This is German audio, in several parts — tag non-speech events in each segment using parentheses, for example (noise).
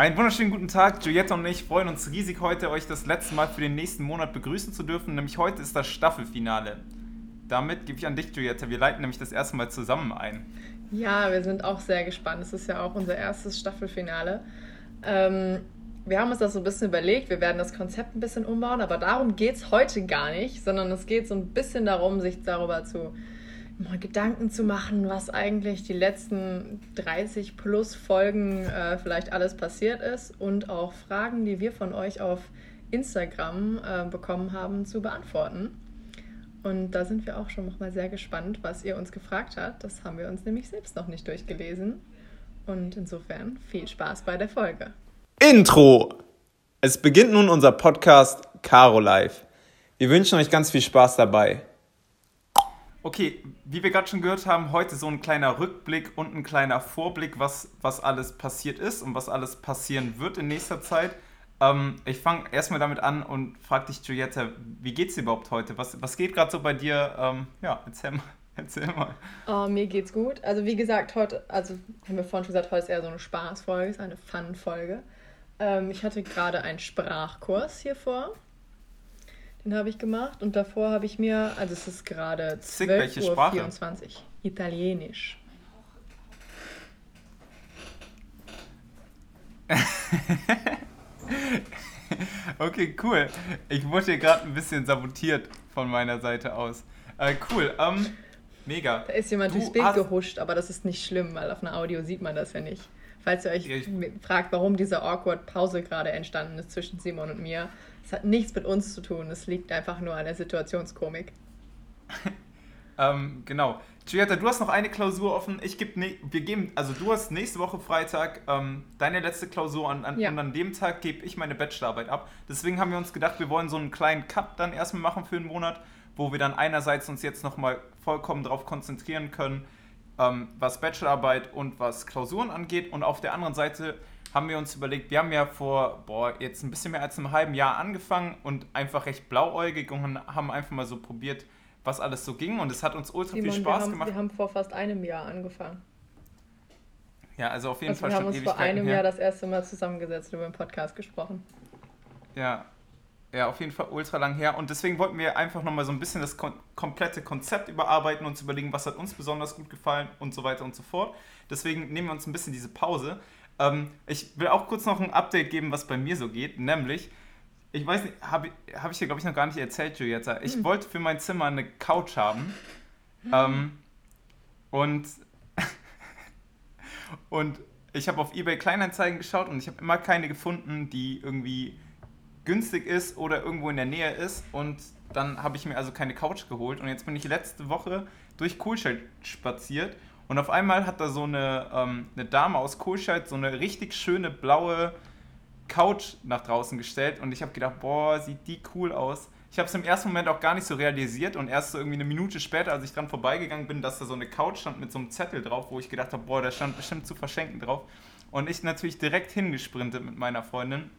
Einen wunderschönen guten Tag. Giulietta und ich freuen uns riesig, heute euch das letzte Mal für den nächsten Monat begrüßen zu dürfen. Nämlich heute ist das Staffelfinale. Damit gebe ich an dich, Giulietta. Wir leiten nämlich das erste Mal zusammen ein. Ja, wir sind auch sehr gespannt. Es ist ja auch unser erstes Staffelfinale. Ähm, wir haben uns das so ein bisschen überlegt. Wir werden das Konzept ein bisschen umbauen, aber darum geht es heute gar nicht, sondern es geht so ein bisschen darum, sich darüber zu mal Gedanken zu machen, was eigentlich die letzten 30 plus Folgen äh, vielleicht alles passiert ist und auch Fragen, die wir von euch auf Instagram äh, bekommen haben, zu beantworten. Und da sind wir auch schon noch mal sehr gespannt, was ihr uns gefragt habt. Das haben wir uns nämlich selbst noch nicht durchgelesen. Und insofern viel Spaß bei der Folge. Intro! Es beginnt nun unser Podcast Caro Live. Wir wünschen euch ganz viel Spaß dabei. Okay, wie wir gerade schon gehört haben, heute so ein kleiner Rückblick und ein kleiner Vorblick, was, was alles passiert ist und was alles passieren wird in nächster Zeit. Ähm, ich fange erstmal damit an und frage dich, Giulietta, wie geht's dir überhaupt heute? Was, was geht gerade so bei dir? Ähm, ja, erzähl mal. (laughs) Erzähl mal. Oh, mir geht's gut. Also wie gesagt, heute, also haben wir vorhin schon gesagt, heute ist eher so eine Spaßfolge, ist eine Fun-Folge. Ähm, ich hatte gerade einen Sprachkurs hier vor. Den habe ich gemacht und davor habe ich mir, also es ist gerade 12.24 Uhr, Italienisch. (laughs) okay, cool. Ich wurde hier gerade ein bisschen sabotiert von meiner Seite aus. Äh, cool, ähm, mega. Da ist jemand du durchs Bild gehuscht, aber das ist nicht schlimm, weil auf einer Audio sieht man das ja nicht. Falls ihr euch ja, fragt, warum diese awkward Pause gerade entstanden ist zwischen Simon und mir, es hat nichts mit uns zu tun. Es liegt einfach nur an der Situationskomik. (laughs) ähm, genau. Giulietta, du hast noch eine Klausur offen. Ich gebe, ne wir geben, also du hast nächste Woche Freitag ähm, deine letzte Klausur an, an ja. und an dem Tag gebe ich meine Bachelorarbeit ab. Deswegen haben wir uns gedacht, wir wollen so einen kleinen Cut dann erstmal machen für einen Monat, wo wir dann einerseits uns jetzt nochmal vollkommen darauf konzentrieren können, ähm, was Bachelorarbeit und was Klausuren angeht und auf der anderen Seite haben wir uns überlegt, wir haben ja vor, boah, jetzt ein bisschen mehr als einem halben Jahr angefangen und einfach recht blauäugig und haben einfach mal so probiert, was alles so ging und es hat uns ultra Simon, viel Spaß wir haben, gemacht. Wir haben vor fast einem Jahr angefangen. Ja, also auf jeden also Fall schon Wir haben uns vor einem her. Jahr das erste Mal zusammengesetzt und über den Podcast gesprochen. Ja, ja, auf jeden Fall ultra lang her. Und deswegen wollten wir einfach nochmal so ein bisschen das kom komplette Konzept überarbeiten und uns überlegen, was hat uns besonders gut gefallen und so weiter und so fort. Deswegen nehmen wir uns ein bisschen diese Pause. Ähm, ich will auch kurz noch ein Update geben, was bei mir so geht. Nämlich, ich weiß nicht, habe hab ich dir, glaube ich, noch gar nicht erzählt, Julietta. Ich hm. wollte für mein Zimmer eine Couch haben. Hm. Ähm, und, (laughs) und ich habe auf eBay Kleinanzeigen geschaut und ich habe immer keine gefunden, die irgendwie günstig ist oder irgendwo in der Nähe ist. Und dann habe ich mir also keine Couch geholt. Und jetzt bin ich letzte Woche durch Kohlscheid spaziert und auf einmal hat da so eine, ähm, eine Dame aus Kohlscheid so eine richtig schöne blaue Couch nach draußen gestellt und ich habe gedacht, boah, sieht die cool aus. Ich habe es im ersten Moment auch gar nicht so realisiert und erst so irgendwie eine Minute später, als ich dran vorbeigegangen bin, dass da so eine Couch stand mit so einem Zettel drauf, wo ich gedacht habe, boah, da stand bestimmt zu verschenken drauf. Und ich natürlich direkt hingesprintet mit meiner Freundin.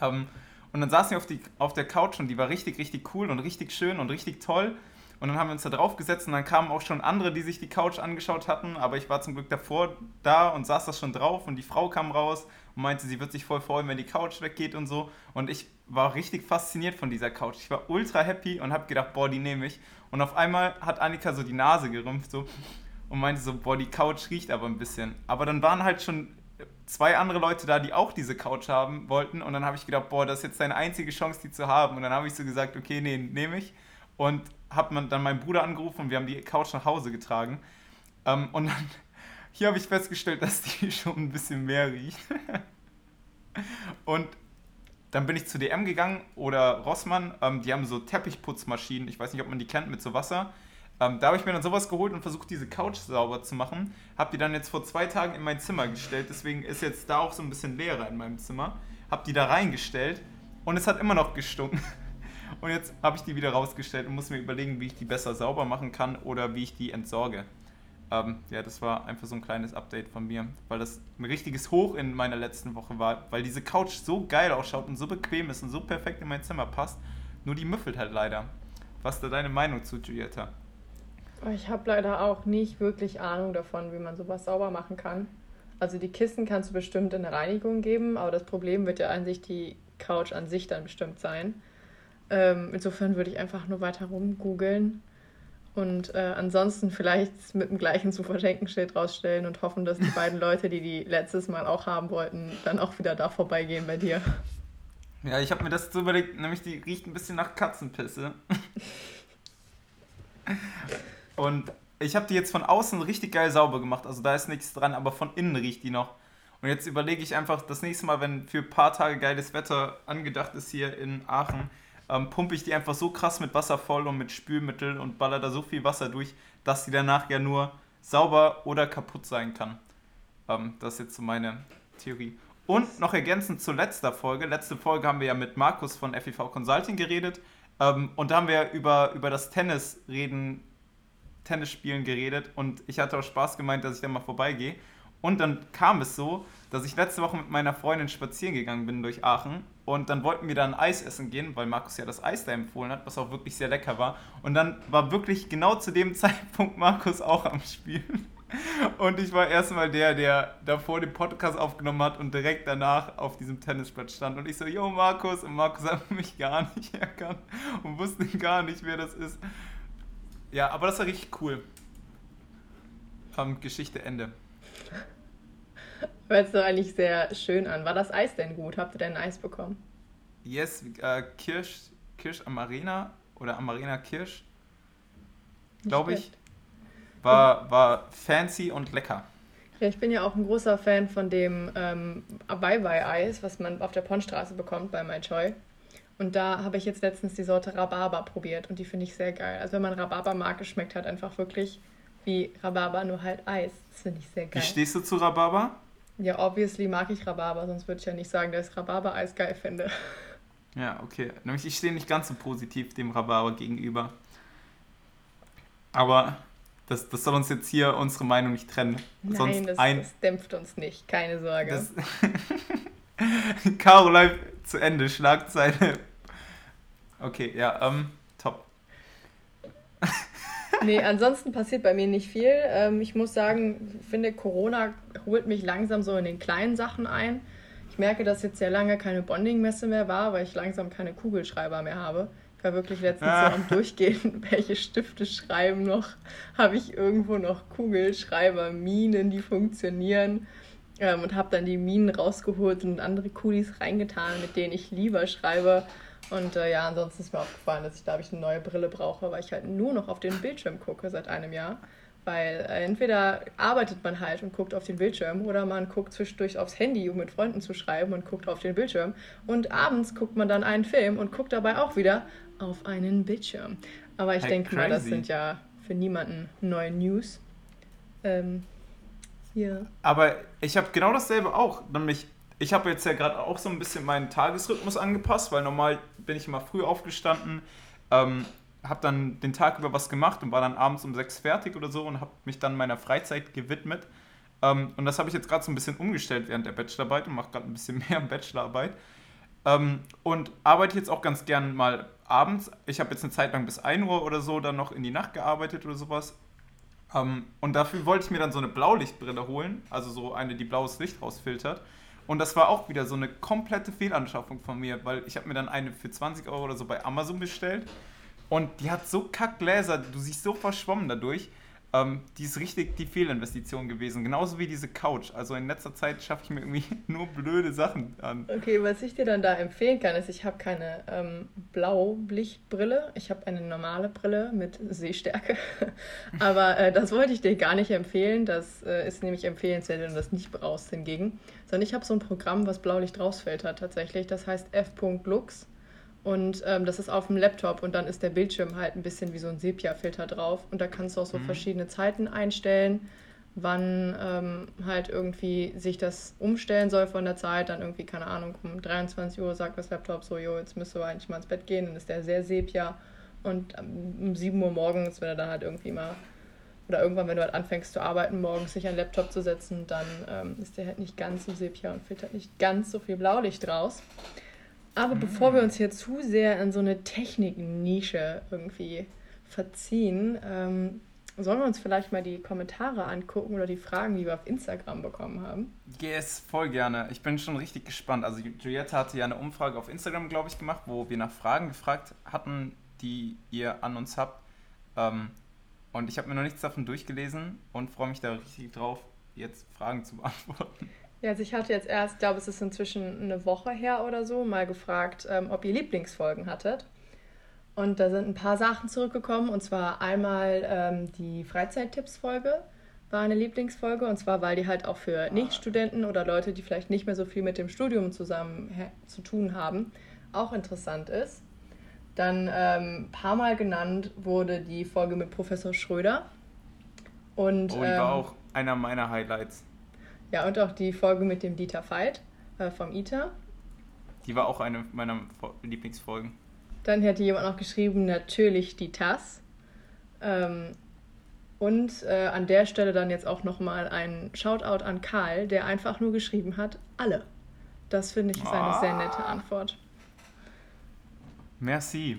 Ähm, und dann saß sie auf, die, auf der Couch und die war richtig, richtig cool und richtig schön und richtig toll. Und dann haben wir uns da drauf gesetzt und dann kamen auch schon andere, die sich die Couch angeschaut hatten. Aber ich war zum Glück davor da und saß da schon drauf und die Frau kam raus und meinte, sie wird sich voll freuen, wenn die Couch weggeht und so. Und ich war richtig fasziniert von dieser Couch. Ich war ultra happy und habe gedacht, boah, die nehme ich. Und auf einmal hat Annika so die Nase gerümpft so und meinte so, boah, die Couch riecht aber ein bisschen. Aber dann waren halt schon zwei andere Leute da, die auch diese Couch haben wollten. Und dann habe ich gedacht, boah, das ist jetzt deine einzige Chance, die zu haben. Und dann habe ich so gesagt, okay, nee, nehme ich. Und habe dann meinen Bruder angerufen und wir haben die Couch nach Hause getragen. Ähm, und dann, (laughs) hier habe ich festgestellt, dass die (laughs) schon ein bisschen mehr riecht. (laughs) und dann bin ich zu DM gegangen oder Rossmann, ähm, die haben so Teppichputzmaschinen, ich weiß nicht, ob man die kennt, mit so Wasser. Ähm, da habe ich mir dann sowas geholt und versucht, diese Couch sauber zu machen. Habe die dann jetzt vor zwei Tagen in mein Zimmer gestellt, deswegen ist jetzt da auch so ein bisschen leerer in meinem Zimmer. Habe die da reingestellt und es hat immer noch gestunken. (laughs) Und jetzt habe ich die wieder rausgestellt und muss mir überlegen, wie ich die besser sauber machen kann oder wie ich die entsorge. Ähm, ja, das war einfach so ein kleines Update von mir, weil das ein richtiges Hoch in meiner letzten Woche war, weil diese Couch so geil ausschaut und so bequem ist und so perfekt in mein Zimmer passt. Nur die müffelt halt leider. Was ist da deine Meinung zu, Giulietta? Ich habe leider auch nicht wirklich Ahnung davon, wie man sowas sauber machen kann. Also die Kissen kannst du bestimmt in eine Reinigung geben, aber das Problem wird ja an sich die Couch an sich dann bestimmt sein. Ähm, insofern würde ich einfach nur weiter rumgoogeln und äh, ansonsten vielleicht mit dem gleichen zu verschenken Schild rausstellen und hoffen, dass die (laughs) beiden Leute, die die letztes Mal auch haben wollten, dann auch wieder da vorbeigehen bei dir. Ja, ich habe mir das so überlegt, nämlich die riecht ein bisschen nach Katzenpisse. (laughs) und ich habe die jetzt von außen richtig geil sauber gemacht, also da ist nichts dran, aber von innen riecht die noch. Und jetzt überlege ich einfach, das nächste Mal, wenn für ein paar Tage geiles Wetter angedacht ist hier in Aachen, ähm, pumpe ich die einfach so krass mit Wasser voll und mit Spülmittel und baller da so viel Wasser durch, dass die danach ja nur sauber oder kaputt sein kann. Ähm, das ist jetzt so meine Theorie. Und noch ergänzend zu letzter Folge. Letzte Folge haben wir ja mit Markus von FEV Consulting geredet. Ähm, und da haben wir über, über das Tennis reden, Tennisspielen geredet. Und ich hatte auch Spaß gemeint, dass ich da mal vorbeigehe. Und dann kam es so, dass ich letzte Woche mit meiner Freundin spazieren gegangen bin durch Aachen und dann wollten wir dann Eis essen gehen, weil Markus ja das Eis da empfohlen hat, was auch wirklich sehr lecker war. Und dann war wirklich genau zu dem (laughs) Zeitpunkt Markus auch am Spielen. Und ich war erstmal der, der davor den Podcast aufgenommen hat und direkt danach auf diesem Tennisplatz stand. Und ich so, yo Markus, und Markus hat (laughs) mich gar nicht erkannt und wusste gar nicht, wer das ist. Ja, aber das war richtig cool. Ähm, Geschichte Ende. Hört sich eigentlich sehr schön an. War das Eis denn gut? Habt ihr denn Eis bekommen? Yes, äh, Kirsch, Kirsch Amarena oder Amarena Kirsch, glaube ich. War, war fancy und lecker. Ja, ich bin ja auch ein großer Fan von dem ähm, Bye-Bye-Eis, was man auf der Pondstraße bekommt bei My Choi. Und da habe ich jetzt letztens die Sorte Rhabarber probiert und die finde ich sehr geil. Also wenn man Rhabarber mag, schmeckt halt einfach wirklich wie Rhabarber, nur halt Eis. Das finde ich sehr geil. Wie stehst du zu Rhabarber? Ja, obviously mag ich Rhabarber, sonst würde ich ja nicht sagen, dass ich Rhabarber-Eis geil finde. (laughs) Ja, okay. Nämlich ich stehe nicht ganz so positiv dem Rhabarber gegenüber. Aber das, das soll uns jetzt hier unsere Meinung nicht trennen. Nein, Sonst das, ein... das dämpft uns nicht, keine Sorge. Das... (laughs) Caroline (laughs) zu Ende, Schlagzeile. Okay, ja, ähm, top. (laughs) nee, ansonsten passiert bei mir nicht viel. Ähm, ich muss sagen, ich finde, Corona holt mich langsam so in den kleinen Sachen ein. Ich merke, dass jetzt sehr lange keine Bonding-Messe mehr war, weil ich langsam keine Kugelschreiber mehr habe. Ich war wirklich letztens ah. so am (laughs) Durchgehen, (laughs) welche Stifte schreiben noch. Habe ich irgendwo noch Kugelschreiber, Minen, die funktionieren. Ähm, und habe dann die Minen rausgeholt und andere Kulis reingetan, mit denen ich lieber schreibe. Und äh, ja, ansonsten ist mir aufgefallen, dass ich, glaube ich, eine neue Brille brauche, weil ich halt nur noch auf den Bildschirm gucke seit einem Jahr. Weil äh, entweder arbeitet man halt und guckt auf den Bildschirm oder man guckt zwischendurch aufs Handy, um mit Freunden zu schreiben und guckt auf den Bildschirm. Und abends guckt man dann einen Film und guckt dabei auch wieder auf einen Bildschirm. Aber ich hey, denke mal, das sind ja für niemanden neue News. Ähm, ja. Aber ich habe genau dasselbe auch. Nämlich, ich habe jetzt ja gerade auch so ein bisschen meinen Tagesrhythmus angepasst, weil normal bin ich immer früh aufgestanden. Ähm, habe dann den Tag über was gemacht und war dann abends um sechs fertig oder so und habe mich dann meiner Freizeit gewidmet. Ähm, und das habe ich jetzt gerade so ein bisschen umgestellt während der Bachelorarbeit und mache gerade ein bisschen (laughs) mehr Bachelorarbeit. Ähm, und arbeite jetzt auch ganz gern mal abends. Ich habe jetzt eine Zeit lang bis 1 Uhr oder so dann noch in die Nacht gearbeitet oder sowas. Ähm, und dafür wollte ich mir dann so eine Blaulichtbrille holen, also so eine, die blaues Licht rausfiltert. Und das war auch wieder so eine komplette Fehlanschaffung von mir, weil ich habe mir dann eine für 20 Euro oder so bei Amazon bestellt und die hat so kack Gläser, du siehst so verschwommen dadurch. Ähm, die ist richtig die Fehlinvestition gewesen. Genauso wie diese Couch. Also in letzter Zeit schaffe ich mir irgendwie (laughs) nur blöde Sachen an. Okay, was ich dir dann da empfehlen kann, ist, ich habe keine ähm, Blaulichtbrille. Ich habe eine normale Brille mit Sehstärke. (laughs) Aber äh, das wollte ich dir gar nicht empfehlen. Das äh, ist nämlich empfehlenswert, wenn du das nicht brauchst hingegen. Sondern ich habe so ein Programm, was Blaulicht rausfiltert tatsächlich. Das heißt f.lux. Und ähm, das ist auf dem Laptop und dann ist der Bildschirm halt ein bisschen wie so ein Sepia-Filter drauf. Und da kannst du auch so mhm. verschiedene Zeiten einstellen, wann ähm, halt irgendwie sich das umstellen soll von der Zeit. Dann irgendwie, keine Ahnung, um 23 Uhr sagt das Laptop so, jo, jetzt müsst du eigentlich mal ins Bett gehen. Dann ist der sehr Sepia. Und ähm, um 7 Uhr morgens, wenn er dann halt irgendwie mal, oder irgendwann, wenn du halt anfängst zu arbeiten, morgens sich an den Laptop zu setzen, dann ähm, ist der halt nicht ganz so Sepia und filtert nicht ganz so viel Blaulicht raus. Aber mhm. bevor wir uns hier zu sehr in so eine Techniknische irgendwie verziehen, ähm, sollen wir uns vielleicht mal die Kommentare angucken oder die Fragen, die wir auf Instagram bekommen haben? Yes, voll gerne. Ich bin schon richtig gespannt. Also Juliette hatte ja eine Umfrage auf Instagram, glaube ich, gemacht, wo wir nach Fragen gefragt hatten, die ihr an uns habt. Ähm, und ich habe mir noch nichts davon durchgelesen und freue mich da richtig drauf, jetzt Fragen zu beantworten. Ja, also ich hatte jetzt erst, glaube es ist inzwischen eine Woche her oder so, mal gefragt, ähm, ob ihr Lieblingsfolgen hattet. Und da sind ein paar Sachen zurückgekommen. Und zwar einmal ähm, die Freizeittipps-Folge war eine Lieblingsfolge. Und zwar, weil die halt auch für Nichtstudenten oder Leute, die vielleicht nicht mehr so viel mit dem Studium zusammen zu tun haben, auch interessant ist. Dann ein ähm, paar Mal genannt wurde die Folge mit Professor Schröder. Und, oh, die ähm, war auch einer meiner Highlights. Ja, und auch die Folge mit dem Dieter Veit äh, vom ITER. Die war auch eine meiner Lieblingsfolgen. Dann hätte jemand noch geschrieben, natürlich die TAS. Ähm, und äh, an der Stelle dann jetzt auch nochmal ein Shoutout an Karl, der einfach nur geschrieben hat, alle. Das finde ich ist eine ah. sehr nette Antwort. Merci.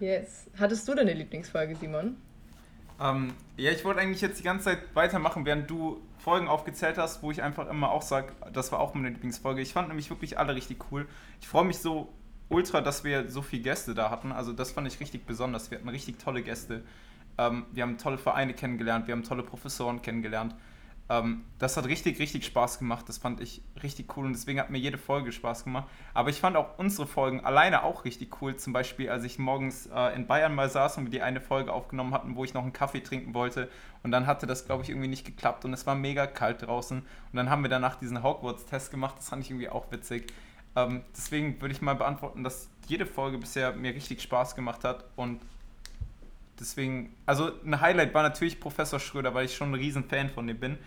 Yes. Hattest du deine Lieblingsfolge, Simon? Ähm, ja, ich wollte eigentlich jetzt die ganze Zeit weitermachen, während du Folgen aufgezählt hast, wo ich einfach immer auch sage, das war auch meine Lieblingsfolge. Ich fand nämlich wirklich alle richtig cool. Ich freue mich so ultra, dass wir so viele Gäste da hatten. Also das fand ich richtig besonders. Wir hatten richtig tolle Gäste. Ähm, wir haben tolle Vereine kennengelernt, wir haben tolle Professoren kennengelernt. Ähm, das hat richtig, richtig Spaß gemacht. Das fand ich richtig cool und deswegen hat mir jede Folge Spaß gemacht. Aber ich fand auch unsere Folgen alleine auch richtig cool. Zum Beispiel, als ich morgens äh, in Bayern mal saß und wir die eine Folge aufgenommen hatten, wo ich noch einen Kaffee trinken wollte. Und dann hatte das, glaube ich, irgendwie nicht geklappt und es war mega kalt draußen. Und dann haben wir danach diesen Hogwarts-Test gemacht. Das fand ich irgendwie auch witzig. Ähm, deswegen würde ich mal beantworten, dass jede Folge bisher mir richtig Spaß gemacht hat und deswegen, also ein Highlight war natürlich Professor Schröder, weil ich schon ein riesen Fan von dem bin.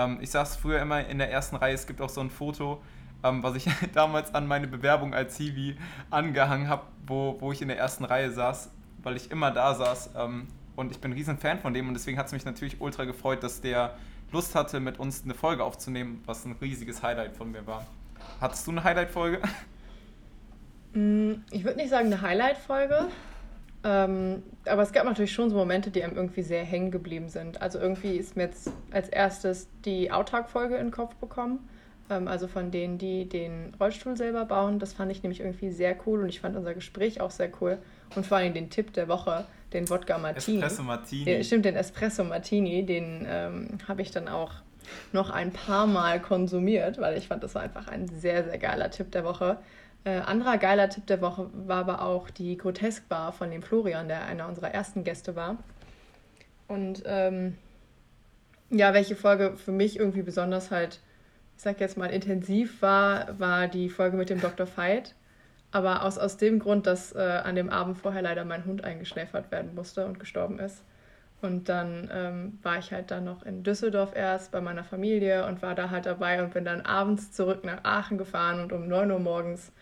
Ähm, ich saß früher immer in der ersten Reihe, es gibt auch so ein Foto, ähm, was ich (laughs) damals an meine Bewerbung als Hiwi angehangen habe, wo, wo ich in der ersten Reihe saß, weil ich immer da saß. Ähm, und ich bin ein riesen Fan von dem und deswegen hat es mich natürlich ultra gefreut, dass der Lust hatte, mit uns eine Folge aufzunehmen, was ein riesiges Highlight von mir war. Hattest du eine Highlight-Folge? (laughs) Mm, ich würde nicht sagen eine Highlight-Folge, ähm, aber es gab natürlich schon so Momente, die einem irgendwie sehr hängen geblieben sind. Also irgendwie ist mir jetzt als erstes die Outtag-Folge in den Kopf bekommen. Ähm, also von denen, die den Rollstuhl selber bauen. Das fand ich nämlich irgendwie sehr cool und ich fand unser Gespräch auch sehr cool. Und vor allem den Tipp der Woche, den Wodka Martini. Espresso Martini. Den, stimmt, den Espresso Martini, den ähm, habe ich dann auch noch ein paar Mal konsumiert, weil ich fand, das war einfach ein sehr, sehr geiler Tipp der Woche. Äh, anderer geiler Tipp der Woche war aber auch die Grotesk Bar von dem Florian, der einer unserer ersten Gäste war. Und ähm, ja, welche Folge für mich irgendwie besonders halt, ich sag jetzt mal, intensiv war, war die Folge mit dem Dr. Veit. Aber aus, aus dem Grund, dass äh, an dem Abend vorher leider mein Hund eingeschläfert werden musste und gestorben ist. Und dann ähm, war ich halt dann noch in Düsseldorf erst bei meiner Familie und war da halt dabei und bin dann abends zurück nach Aachen gefahren und um 9 Uhr morgens,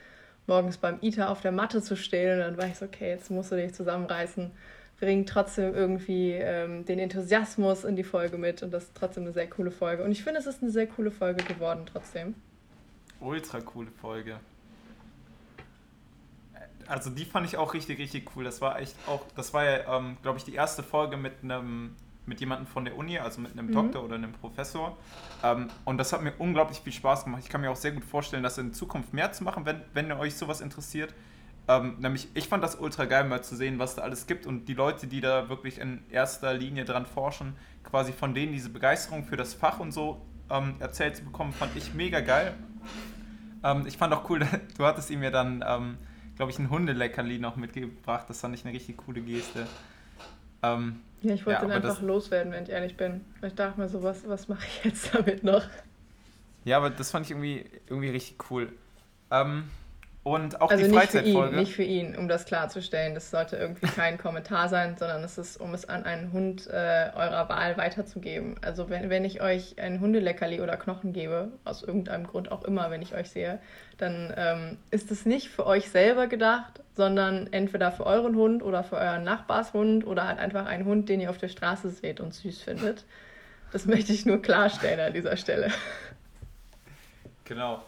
morgens beim ITA auf der Matte zu stehen. Und dann war ich so, okay, jetzt musst du dich zusammenreißen, bring trotzdem irgendwie ähm, den Enthusiasmus in die Folge mit und das ist trotzdem eine sehr coole Folge. Und ich finde, es ist eine sehr coole Folge geworden trotzdem. Ultra coole Folge also die fand ich auch richtig, richtig cool. Das war echt auch, das war ja, ähm, glaube ich, die erste Folge mit einem mit jemandem von der Uni, also mit einem mhm. Doktor oder einem Professor. Ähm, und das hat mir unglaublich viel Spaß gemacht. Ich kann mir auch sehr gut vorstellen, das in Zukunft mehr zu machen, wenn, wenn euch sowas interessiert. Ähm, nämlich, ich fand das ultra geil, mal zu sehen, was da alles gibt und die Leute, die da wirklich in erster Linie dran forschen, quasi von denen diese Begeisterung für das Fach und so ähm, erzählt zu bekommen, fand ich mega geil. Ähm, ich fand auch cool, (laughs) du hattest ihm ja dann ähm, glaube ich, ein Hundeleckerli noch mitgebracht. Das fand ich eine richtig coole Geste. Ähm, ja, ich wollte ja, den einfach loswerden, wenn ich ehrlich bin. Ich dachte mir so, was, was mache ich jetzt (laughs) damit noch? Ja, aber das fand ich irgendwie, irgendwie richtig cool. Ähm, und auch also die Freizeitfolge. Nicht für ihn, um das klarzustellen. Das sollte irgendwie kein (laughs) Kommentar sein, sondern es ist, um es an einen Hund äh, eurer Wahl weiterzugeben. Also wenn, wenn ich euch ein Hundeleckerli oder Knochen gebe, aus irgendeinem Grund auch immer, wenn ich euch sehe, dann ähm, ist es nicht für euch selber gedacht, sondern entweder für euren Hund oder für euren Nachbarshund oder halt einfach einen Hund, den ihr auf der Straße seht und süß findet. Das möchte ich nur klarstellen an dieser Stelle. Genau.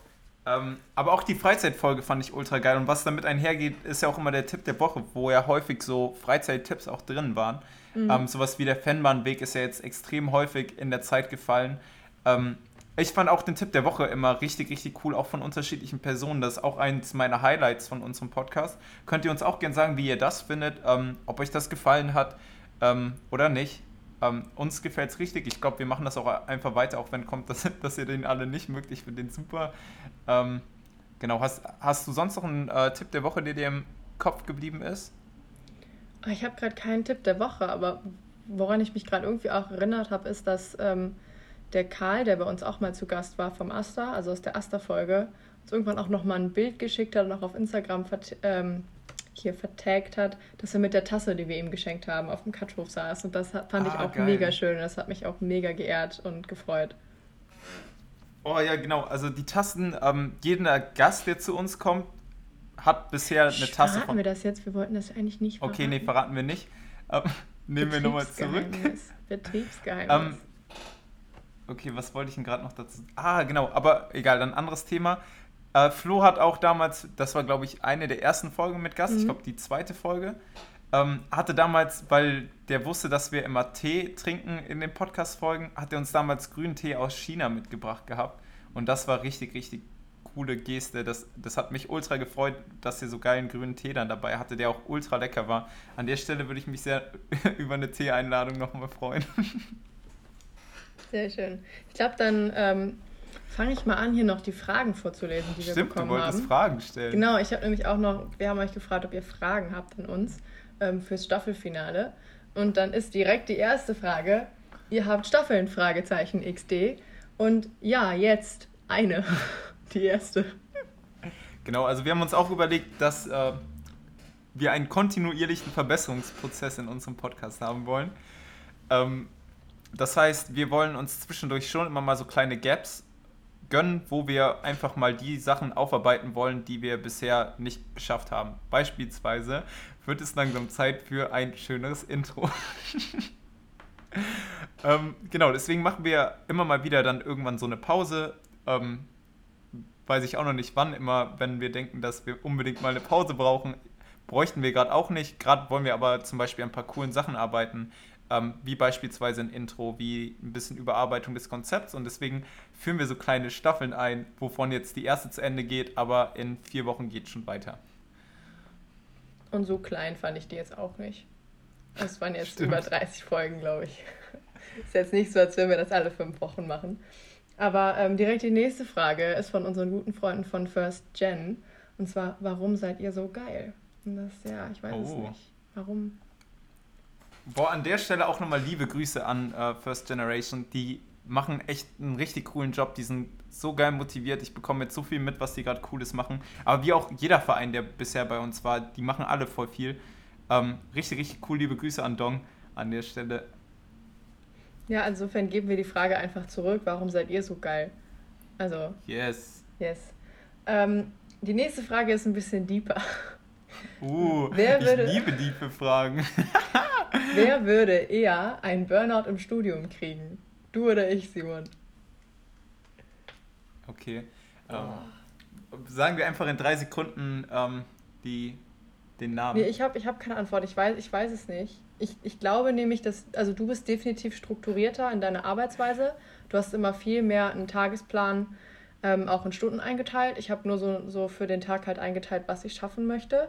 Ähm, aber auch die Freizeitfolge fand ich ultra geil. Und was damit einhergeht, ist ja auch immer der Tipp der Woche, wo ja häufig so Freizeittipps auch drin waren. Mhm. Ähm, sowas wie der Fanbahnweg ist ja jetzt extrem häufig in der Zeit gefallen. Ähm, ich fand auch den Tipp der Woche immer richtig, richtig cool, auch von unterschiedlichen Personen. Das ist auch eins meiner Highlights von unserem Podcast. Könnt ihr uns auch gerne sagen, wie ihr das findet, ähm, ob euch das gefallen hat ähm, oder nicht. Ähm, uns gefällt es richtig. Ich glaube, wir machen das auch einfach weiter, auch wenn kommt, (laughs) dass, dass ihr den alle nicht mögt. Ich finde den super. Ähm, genau, hast, hast du sonst noch einen äh, Tipp der Woche, der dir im Kopf geblieben ist? Ich habe gerade keinen Tipp der Woche, aber woran ich mich gerade irgendwie auch erinnert habe, ist, dass ähm, der Karl, der bei uns auch mal zu Gast war vom Asta, also aus der Asta-Folge, uns irgendwann auch nochmal ein Bild geschickt hat und auch auf Instagram ähm, hier vertagt hat, dass er mit der Tasse, die wir ihm geschenkt haben, auf dem Katschhof saß. Und das fand ah, ich auch geil. mega schön. Das hat mich auch mega geehrt und gefreut. Oh ja, genau. Also die Tassen, ähm, jeder Gast, der zu uns kommt, hat bisher eine Tasse verraten von... wir das jetzt? Wir wollten das eigentlich nicht verraten. Okay, nee, verraten wir nicht. Ähm, (laughs) nehmen wir nochmal zurück. (laughs) Betriebsgeheimnis. Ähm, okay, was wollte ich denn gerade noch dazu... Ah, genau, aber egal, dann anderes Thema. Äh, Flo hat auch damals, das war glaube ich eine der ersten Folgen mit Gast, mhm. ich glaube die zweite Folge, ähm, hatte damals, weil der wusste, dass wir immer Tee trinken in den Podcast-Folgen, hat er uns damals grünen Tee aus China mitgebracht gehabt. Und das war richtig, richtig coole Geste. Das, das hat mich ultra gefreut, dass ihr so geilen grünen Tee dann dabei hatte, der auch ultra lecker war. An der Stelle würde ich mich sehr (laughs) über eine Tee-Einladung nochmal freuen. Sehr schön. Ich glaube, dann ähm, fange ich mal an, hier noch die Fragen vorzulesen, die wir Stimmt, bekommen haben. du wolltest haben. Fragen stellen. Genau, ich habe nämlich auch noch, wir haben euch gefragt, ob ihr Fragen habt an uns ähm, fürs Staffelfinale. Und dann ist direkt die erste Frage, ihr habt Staffeln, Fragezeichen XD. Und ja, jetzt eine, (laughs) die erste. Genau, also wir haben uns auch überlegt, dass äh, wir einen kontinuierlichen Verbesserungsprozess in unserem Podcast haben wollen. Ähm, das heißt, wir wollen uns zwischendurch schon immer mal so kleine Gaps gönnen, wo wir einfach mal die Sachen aufarbeiten wollen, die wir bisher nicht geschafft haben. Beispielsweise wird es langsam Zeit für ein schöneres Intro. (laughs) ähm, genau, deswegen machen wir immer mal wieder dann irgendwann so eine Pause. Ähm, weiß ich auch noch nicht wann, immer wenn wir denken, dass wir unbedingt mal eine Pause brauchen, bräuchten wir gerade auch nicht. Gerade wollen wir aber zum Beispiel ein paar coolen Sachen arbeiten, ähm, wie beispielsweise ein Intro, wie ein bisschen Überarbeitung des Konzepts. Und deswegen führen wir so kleine Staffeln ein, wovon jetzt die erste zu Ende geht, aber in vier Wochen geht es schon weiter. Und so klein fand ich die jetzt auch nicht. Es waren jetzt Stimmt. über 30 Folgen, glaube ich. Ist jetzt nicht so, als würden wir das alle fünf Wochen machen. Aber ähm, direkt die nächste Frage ist von unseren guten Freunden von First Gen. Und zwar, warum seid ihr so geil? Und das, ja, ich weiß oh. es nicht. Warum? Boah, an der Stelle auch nochmal liebe Grüße an äh, First Generation. Die machen echt einen richtig coolen Job. Die sind so geil motiviert. Ich bekomme jetzt so viel mit, was die gerade Cooles machen. Aber wie auch jeder Verein, der bisher bei uns war, die machen alle voll viel. Ähm, richtig, richtig cool. Liebe Grüße an Dong an der Stelle. Ja, insofern geben wir die Frage einfach zurück. Warum seid ihr so geil? Also. Yes. Yes. Ähm, die nächste Frage ist ein bisschen deeper. Uh, (laughs) Wer würde, ich liebe diepe Fragen. (laughs) Wer würde eher einen Burnout im Studium kriegen? Du oder ich, Simon? Okay. Oh. Ähm, sagen wir einfach in drei Sekunden ähm, die, den Namen. Nee, ich habe ich hab keine Antwort. Ich weiß, ich weiß es nicht. Ich, ich glaube nämlich, dass, also du bist definitiv strukturierter in deiner Arbeitsweise. Du hast immer viel mehr einen Tagesplan, ähm, auch in Stunden eingeteilt. Ich habe nur so, so für den Tag halt eingeteilt, was ich schaffen möchte.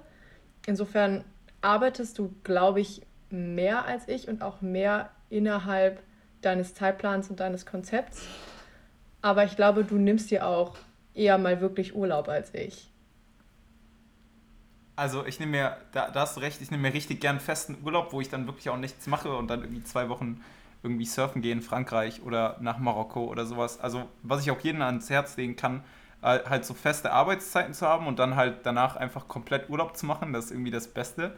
Insofern arbeitest du, glaube ich, mehr als ich und auch mehr innerhalb deines Zeitplans und deines Konzepts. Aber ich glaube, du nimmst dir auch eher mal wirklich Urlaub als ich. Also ich nehme mir, da, da hast du recht, ich nehme mir richtig gern festen Urlaub, wo ich dann wirklich auch nichts mache und dann irgendwie zwei Wochen irgendwie surfen gehe in Frankreich oder nach Marokko oder sowas. Also was ich auch jedem ans Herz legen kann, äh, halt so feste Arbeitszeiten zu haben und dann halt danach einfach komplett Urlaub zu machen, das ist irgendwie das Beste.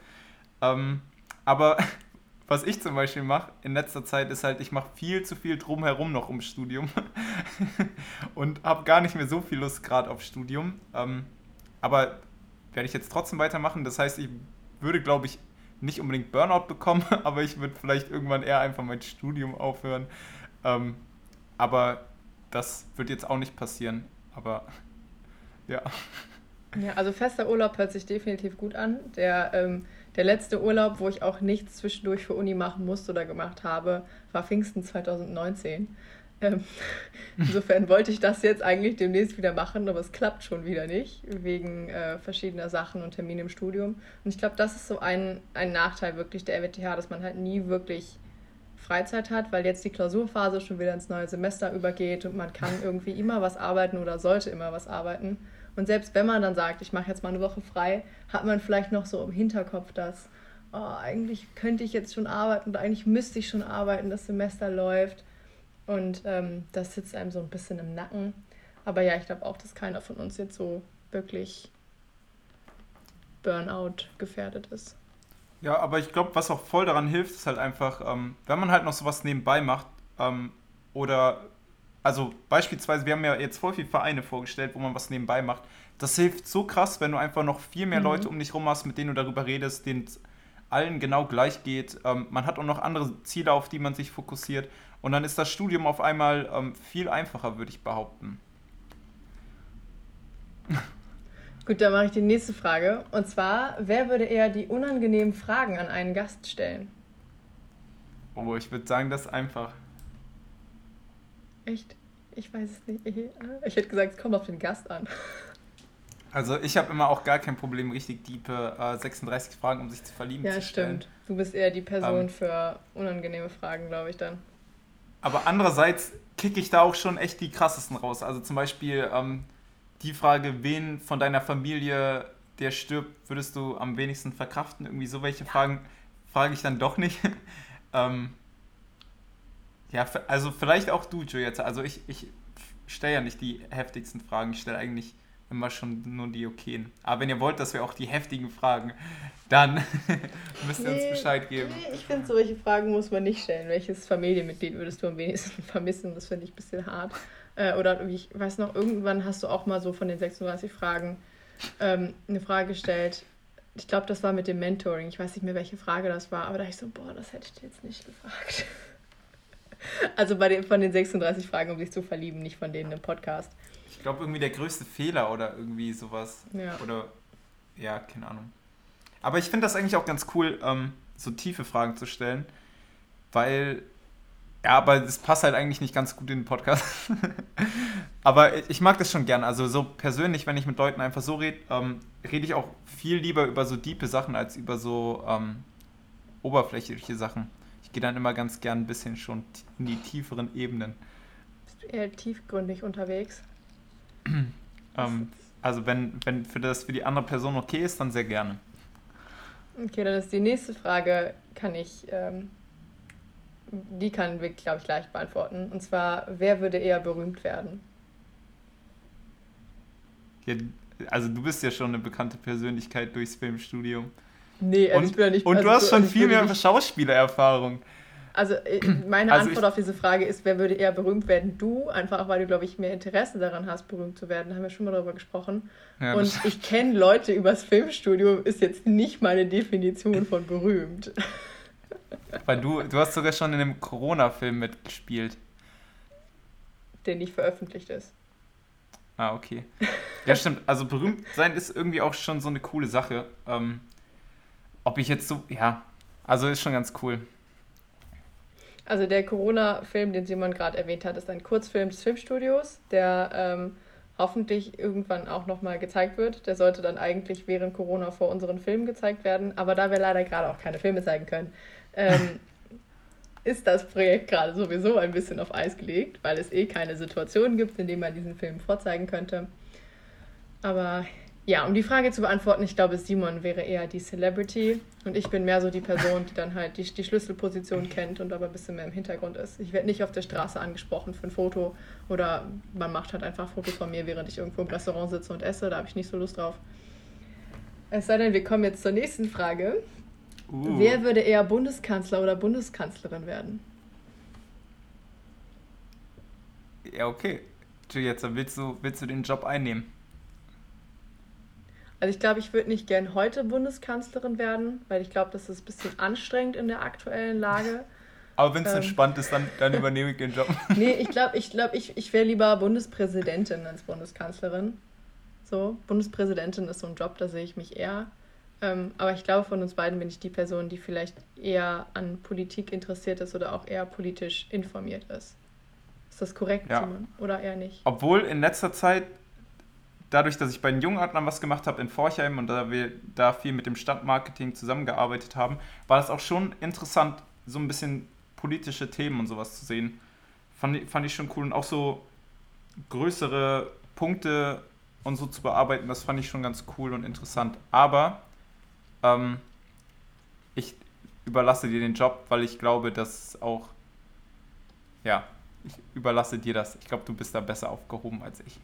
Ähm, aber was ich zum Beispiel mache in letzter Zeit ist halt, ich mache viel zu viel drumherum noch ums Studium (laughs) und habe gar nicht mehr so viel Lust gerade auf Studium. Ähm, aber werde ich jetzt trotzdem weitermachen. Das heißt, ich würde, glaube ich, nicht unbedingt Burnout bekommen, (laughs) aber ich würde vielleicht irgendwann eher einfach mein Studium aufhören. Ähm, aber das wird jetzt auch nicht passieren. Aber (laughs) Ja. Ja, also fester Urlaub hört sich definitiv gut an. Der, ähm, der letzte Urlaub, wo ich auch nichts zwischendurch für Uni machen musste oder gemacht habe, war Pfingsten 2019. Ähm, (laughs) insofern wollte ich das jetzt eigentlich demnächst wieder machen, aber es klappt schon wieder nicht, wegen äh, verschiedener Sachen und Termine im Studium. Und ich glaube, das ist so ein, ein Nachteil wirklich der RWTH, dass man halt nie wirklich Freizeit hat, weil jetzt die Klausurphase schon wieder ins neue Semester übergeht und man kann (laughs) irgendwie immer was arbeiten oder sollte immer was arbeiten. Und selbst wenn man dann sagt, ich mache jetzt mal eine Woche frei, hat man vielleicht noch so im Hinterkopf, dass oh, eigentlich könnte ich jetzt schon arbeiten und eigentlich müsste ich schon arbeiten, das Semester läuft. Und ähm, das sitzt einem so ein bisschen im Nacken. Aber ja, ich glaube auch, dass keiner von uns jetzt so wirklich Burnout gefährdet ist. Ja, aber ich glaube, was auch voll daran hilft, ist halt einfach, ähm, wenn man halt noch sowas nebenbei macht ähm, oder also beispielsweise, wir haben ja jetzt voll viele Vereine vorgestellt, wo man was nebenbei macht. Das hilft so krass, wenn du einfach noch viel mehr mhm. Leute um dich rum hast, mit denen du darüber redest, denen es allen genau gleich geht. Ähm, man hat auch noch andere Ziele, auf die man sich fokussiert. Und dann ist das Studium auf einmal ähm, viel einfacher, würde ich behaupten. (laughs) Gut, dann mache ich die nächste Frage. Und zwar, wer würde eher die unangenehmen Fragen an einen Gast stellen? Oh, ich würde sagen, das ist einfach. Echt? Ich weiß es nicht. Ich hätte gesagt, es kommt auf den Gast an. Also ich habe immer auch gar kein Problem, richtig diepe äh, 36 Fragen, um sich zu verlieben ja, zu stellen. Ja, stimmt. Du bist eher die Person ähm, für unangenehme Fragen, glaube ich dann. Aber andererseits kicke ich da auch schon echt die krassesten raus. Also zum Beispiel ähm, die Frage, wen von deiner Familie, der stirbt, würdest du am wenigsten verkraften? Irgendwie so welche ja. Fragen frage ich dann doch nicht. (laughs) ähm, ja, also vielleicht auch du, Juliette. Also ich, ich stelle ja nicht die heftigsten Fragen, ich stelle eigentlich immer schon nur die okayen. Aber wenn ihr wollt, dass wir auch die heftigen fragen, dann (laughs) müsst ihr nee, uns Bescheid geben. Nee, ich finde, solche Fragen muss man nicht stellen. Welches Familienmitglied würdest du am wenigsten (laughs) vermissen? Das finde ich ein bisschen hart. Äh, oder ich weiß noch, irgendwann hast du auch mal so von den 36 Fragen ähm, eine Frage gestellt. Ich glaube, das war mit dem Mentoring. Ich weiß nicht mehr, welche Frage das war, aber da ich so, boah, das hätte ich dir jetzt nicht gefragt. (laughs) Also bei den, von den 36 Fragen, um sich zu verlieben, nicht von denen im Podcast. Ich glaube, irgendwie der größte Fehler oder irgendwie sowas. Ja. Oder, ja, keine Ahnung. Aber ich finde das eigentlich auch ganz cool, ähm, so tiefe Fragen zu stellen, weil, ja, aber das passt halt eigentlich nicht ganz gut in den Podcast. (laughs) aber ich mag das schon gern. Also so persönlich, wenn ich mit Leuten einfach so rede, ähm, rede ich auch viel lieber über so diepe Sachen als über so ähm, oberflächliche Sachen gehe dann immer ganz gern ein bisschen schon in die tieferen Ebenen. Bist du eher tiefgründig unterwegs? (clears throat) ähm, also wenn, wenn für das für die andere Person okay ist, dann sehr gerne. Okay, dann ist die nächste Frage, kann ich, ähm, die kann wir, glaube ich, gleich beantworten. Und zwar, wer würde eher berühmt werden? Ja, also du bist ja schon eine bekannte Persönlichkeit durchs Filmstudium. Nee, also und, ich bin ja nicht. Und also du hast schon viel mehr Schauspielererfahrung. Also äh, meine also Antwort auf diese Frage ist, wer würde eher berühmt werden? Du, einfach weil du, glaube ich, mehr Interesse daran hast, berühmt zu werden. Da haben wir schon mal darüber gesprochen. Ja, und (laughs) ich kenne Leute übers Filmstudium, ist jetzt nicht meine Definition von berühmt. (laughs) Weil du, du hast sogar schon in einem Corona-Film mitgespielt. Der nicht veröffentlicht ist. Ah, okay. Ja, stimmt. Also berühmt sein ist irgendwie auch schon so eine coole Sache. Ähm, ob ich jetzt so, ja, also ist schon ganz cool. Also der Corona-Film, den Simon gerade erwähnt hat, ist ein Kurzfilm des Filmstudios, der ähm, hoffentlich irgendwann auch nochmal gezeigt wird. Der sollte dann eigentlich während Corona vor unseren Filmen gezeigt werden, aber da wir leider gerade auch keine Filme zeigen können, ähm, (laughs) ist das Projekt gerade sowieso ein bisschen auf Eis gelegt, weil es eh keine Situation gibt, in denen man diesen Film vorzeigen könnte. Aber ja, um die Frage zu beantworten, ich glaube, Simon wäre eher die Celebrity und ich bin mehr so die Person, die dann halt die, die Schlüsselposition kennt und aber ein bisschen mehr im Hintergrund ist. Ich werde nicht auf der Straße angesprochen für ein Foto oder man macht halt einfach Fotos von mir, während ich irgendwo im Restaurant sitze und esse. Da habe ich nicht so Lust drauf. Es sei denn, wir kommen jetzt zur nächsten Frage. Uh. Wer würde eher Bundeskanzler oder Bundeskanzlerin werden? Ja, okay. Jetzt willst du, willst du den Job einnehmen? Also ich glaube, ich würde nicht gern heute Bundeskanzlerin werden, weil ich glaube, das ist ein bisschen anstrengend in der aktuellen Lage. Aber wenn es ähm, entspannt ist, dann, dann (laughs) übernehme ich den Job. nee, ich glaube, ich, glaub, ich, ich wäre lieber Bundespräsidentin als Bundeskanzlerin. So, Bundespräsidentin ist so ein Job, da sehe ich mich eher. Ähm, aber ich glaube, von uns beiden bin ich die Person, die vielleicht eher an Politik interessiert ist oder auch eher politisch informiert ist. Ist das korrekt, ja. Simon? Oder eher nicht? Obwohl in letzter Zeit, dadurch, dass ich bei den Jungadlern was gemacht habe in Forchheim und da wir da viel mit dem Stadtmarketing zusammengearbeitet haben, war das auch schon interessant, so ein bisschen politische Themen und sowas zu sehen. Fand, fand ich schon cool und auch so größere Punkte und so zu bearbeiten, das fand ich schon ganz cool und interessant. Aber ähm, ich überlasse dir den Job, weil ich glaube, dass auch, ja, ich überlasse dir das. Ich glaube, du bist da besser aufgehoben als ich.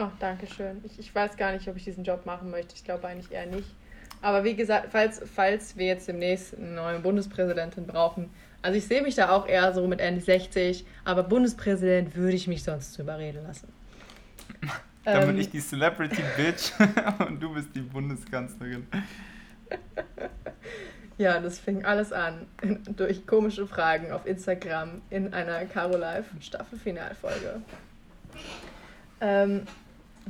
Oh, danke schön. Ich, ich weiß gar nicht, ob ich diesen Job machen möchte. Ich glaube eigentlich eher nicht. Aber wie gesagt, falls, falls wir jetzt demnächst eine neue Bundespräsidentin brauchen, also ich sehe mich da auch eher so mit Ende 60, aber Bundespräsident würde ich mich sonst überreden lassen. (laughs) Dann bin ähm, ich die Celebrity Bitch (laughs) und du bist die Bundeskanzlerin. (laughs) ja, das fing alles an durch komische Fragen auf Instagram in einer Caro Live Staffelfinalfolge. Ähm,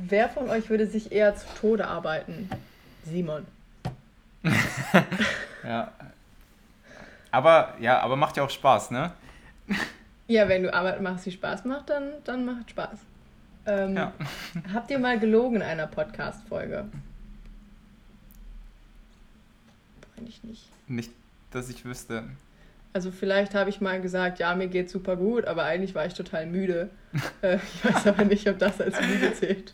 wer von euch würde sich eher zu Tode arbeiten? Simon. (laughs) ja. Aber ja, aber macht ja auch Spaß, ne? Ja, wenn du Arbeit machst, die Spaß macht, dann, dann macht Spaß. Ähm, ja. (laughs) habt ihr mal gelogen in einer Podcast-Folge? Eigentlich nicht. Nicht, dass ich wüsste. Also vielleicht habe ich mal gesagt, ja, mir geht super gut, aber eigentlich war ich total müde. (laughs) äh, ich weiß aber nicht, ob das als müde zählt.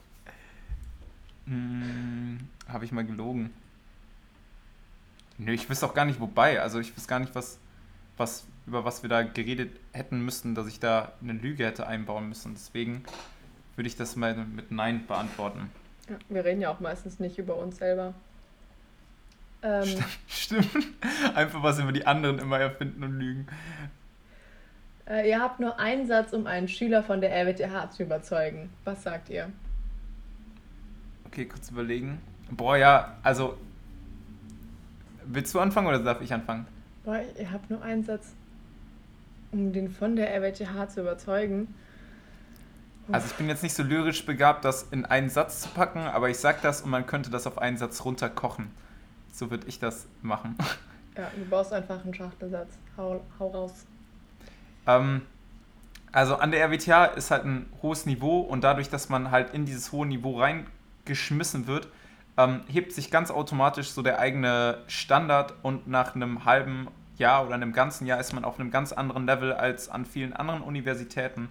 Habe ich mal gelogen? Nö, ich wüsste auch gar nicht, wobei. Also ich wüsste gar nicht, was, was, über was wir da geredet hätten müssen, dass ich da eine Lüge hätte einbauen müssen. Deswegen würde ich das mal mit Nein beantworten. Ja, wir reden ja auch meistens nicht über uns selber. Ähm, Stimmt. (laughs) Einfach was über die anderen immer erfinden und lügen. Äh, ihr habt nur einen Satz, um einen Schüler von der RWTH zu überzeugen. Was sagt ihr? Okay, kurz überlegen. Boah, ja, also. Willst du anfangen oder darf ich anfangen? Boah, ihr habt nur einen Satz, um den von der RWTH zu überzeugen. Also ich bin jetzt nicht so lyrisch begabt, das in einen Satz zu packen, aber ich sag das und man könnte das auf einen Satz runterkochen. So würde ich das machen. Ja, du baust einfach einen Schachtelsatz. Hau, hau raus. Ähm, also an der RWTH ist halt ein hohes Niveau und dadurch, dass man halt in dieses hohe Niveau reingeschmissen wird, ähm, hebt sich ganz automatisch so der eigene Standard und nach einem halben Jahr oder einem ganzen Jahr ist man auf einem ganz anderen Level als an vielen anderen Universitäten,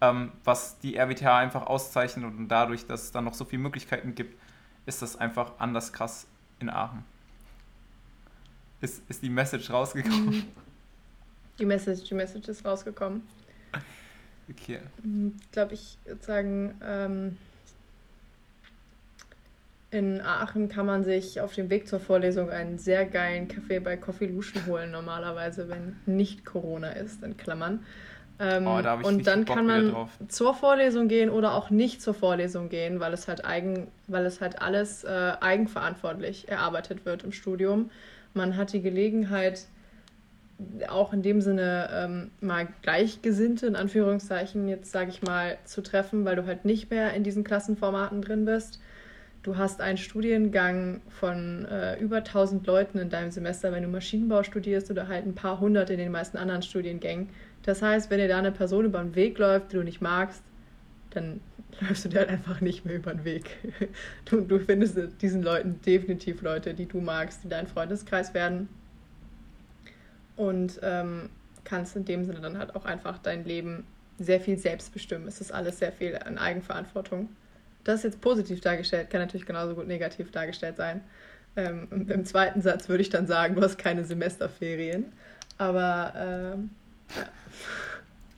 ähm, was die RWTH einfach auszeichnet und dadurch, dass es dann noch so viele Möglichkeiten gibt, ist das einfach anders krass in Aachen. Ist, ist die Message rausgekommen? (laughs) Die Message, die Message ist rausgekommen. Okay. Mhm, ich glaube, ich würde sagen, ähm, in Aachen kann man sich auf dem Weg zur Vorlesung einen sehr geilen Kaffee bei Coffee Lution holen, normalerweise, wenn nicht Corona ist, in Klammern. Ähm, oh, da und dann Bock kann man zur Vorlesung gehen oder auch nicht zur Vorlesung gehen, weil es halt eigen, weil es halt alles äh, eigenverantwortlich erarbeitet wird im Studium. Man hat die Gelegenheit, auch in dem Sinne ähm, mal Gleichgesinnte, in Anführungszeichen, jetzt sage ich mal, zu treffen, weil du halt nicht mehr in diesen Klassenformaten drin bist. Du hast einen Studiengang von äh, über 1000 Leuten in deinem Semester, wenn du Maschinenbau studierst oder halt ein paar hundert in den meisten anderen Studiengängen. Das heißt, wenn dir da eine Person über den Weg läuft, die du nicht magst, dann (laughs) läufst du dir halt einfach nicht mehr über den Weg. (laughs) Du, du findest diesen Leuten definitiv Leute, die du magst, die dein Freundeskreis werden. Und ähm, kannst in dem Sinne dann halt auch einfach dein Leben sehr viel selbst bestimmen. Es ist alles sehr viel an Eigenverantwortung. Das ist jetzt positiv dargestellt, kann natürlich genauso gut negativ dargestellt sein. Ähm, Im zweiten Satz würde ich dann sagen, du hast keine Semesterferien. Aber ähm, ja.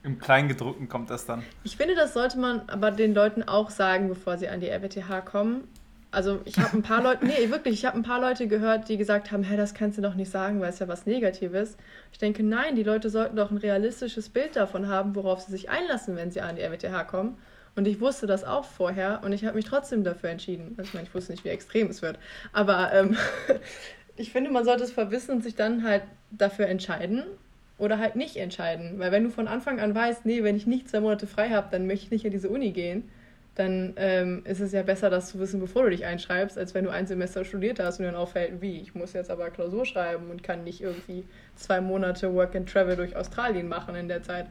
Im Kleingedruckten kommt das dann. Ich finde, das sollte man aber den Leuten auch sagen, bevor sie an die RWTH kommen. Also ich habe ein paar Leute, nee, wirklich, ich habe ein paar Leute gehört, die gesagt haben, hä, das kannst du doch nicht sagen, weil es ja was Negatives. Ich denke, nein, die Leute sollten doch ein realistisches Bild davon haben, worauf sie sich einlassen, wenn sie an die RWTH kommen. Und ich wusste das auch vorher und ich habe mich trotzdem dafür entschieden. Also ich meine, ich wusste nicht, wie extrem es wird. Aber ähm, (laughs) ich finde, man sollte es verwissen und sich dann halt dafür entscheiden oder halt nicht entscheiden. Weil wenn du von Anfang an weißt, nee, wenn ich nicht zwei Monate frei habe, dann möchte ich nicht in diese Uni gehen, dann ähm, ist es ja besser, das zu wissen, bevor du dich einschreibst, als wenn du ein Semester studiert hast und dann auffällt, wie, ich muss jetzt aber Klausur schreiben und kann nicht irgendwie zwei Monate Work and Travel durch Australien machen in der Zeit.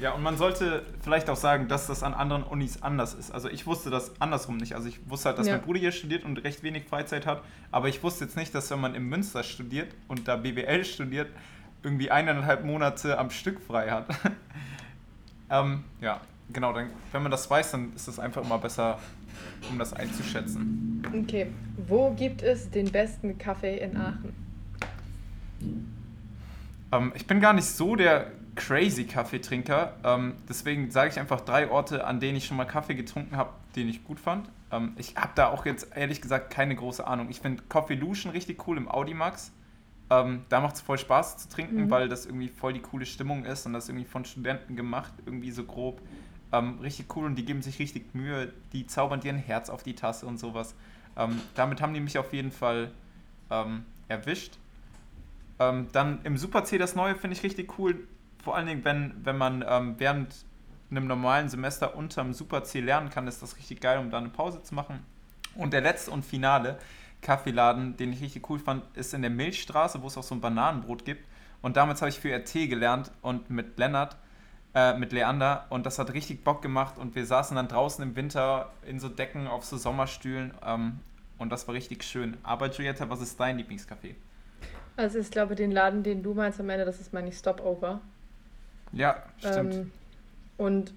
Ja, und man sollte vielleicht auch sagen, dass das an anderen Unis anders ist. Also ich wusste das andersrum nicht. Also ich wusste halt, dass ja. mein Bruder hier studiert und recht wenig Freizeit hat, aber ich wusste jetzt nicht, dass wenn man in Münster studiert und da BWL studiert, irgendwie eineinhalb Monate am Stück frei hat. (laughs) ähm, ja, genau, dann, wenn man das weiß, dann ist es einfach immer besser, um das einzuschätzen. Okay, wo gibt es den besten Kaffee in Aachen? Ähm, ich bin gar nicht so der crazy Kaffeetrinker, ähm, deswegen sage ich einfach drei Orte, an denen ich schon mal Kaffee getrunken habe, den ich gut fand. Ähm, ich habe da auch jetzt ehrlich gesagt keine große Ahnung. Ich finde Coffee Lution richtig cool im Audimax. Ähm, da macht es voll Spaß zu trinken, mhm. weil das irgendwie voll die coole Stimmung ist und das irgendwie von Studenten gemacht, irgendwie so grob. Ähm, richtig cool und die geben sich richtig Mühe, die zaubern dir ein Herz auf die Tasse und sowas. Ähm, damit haben die mich auf jeden Fall ähm, erwischt. Ähm, dann im Super C das Neue finde ich richtig cool, vor allen Dingen, wenn, wenn man ähm, während einem normalen Semester unterm Super C lernen kann, ist das richtig geil, um da eine Pause zu machen. Und der letzte und finale Kaffeeladen, den ich richtig cool fand, ist in der Milchstraße, wo es auch so ein Bananenbrot gibt. Und damals habe ich für RT gelernt und mit Lennart, äh, mit Leander. Und das hat richtig Bock gemacht. Und wir saßen dann draußen im Winter in so Decken auf so Sommerstühlen. Ähm, und das war richtig schön. Aber Giulietta, was ist dein Lieblingscafé? Also ich glaube, den Laden, den du meinst am Ende, das ist meine Stopover. Ja, stimmt. Ähm, und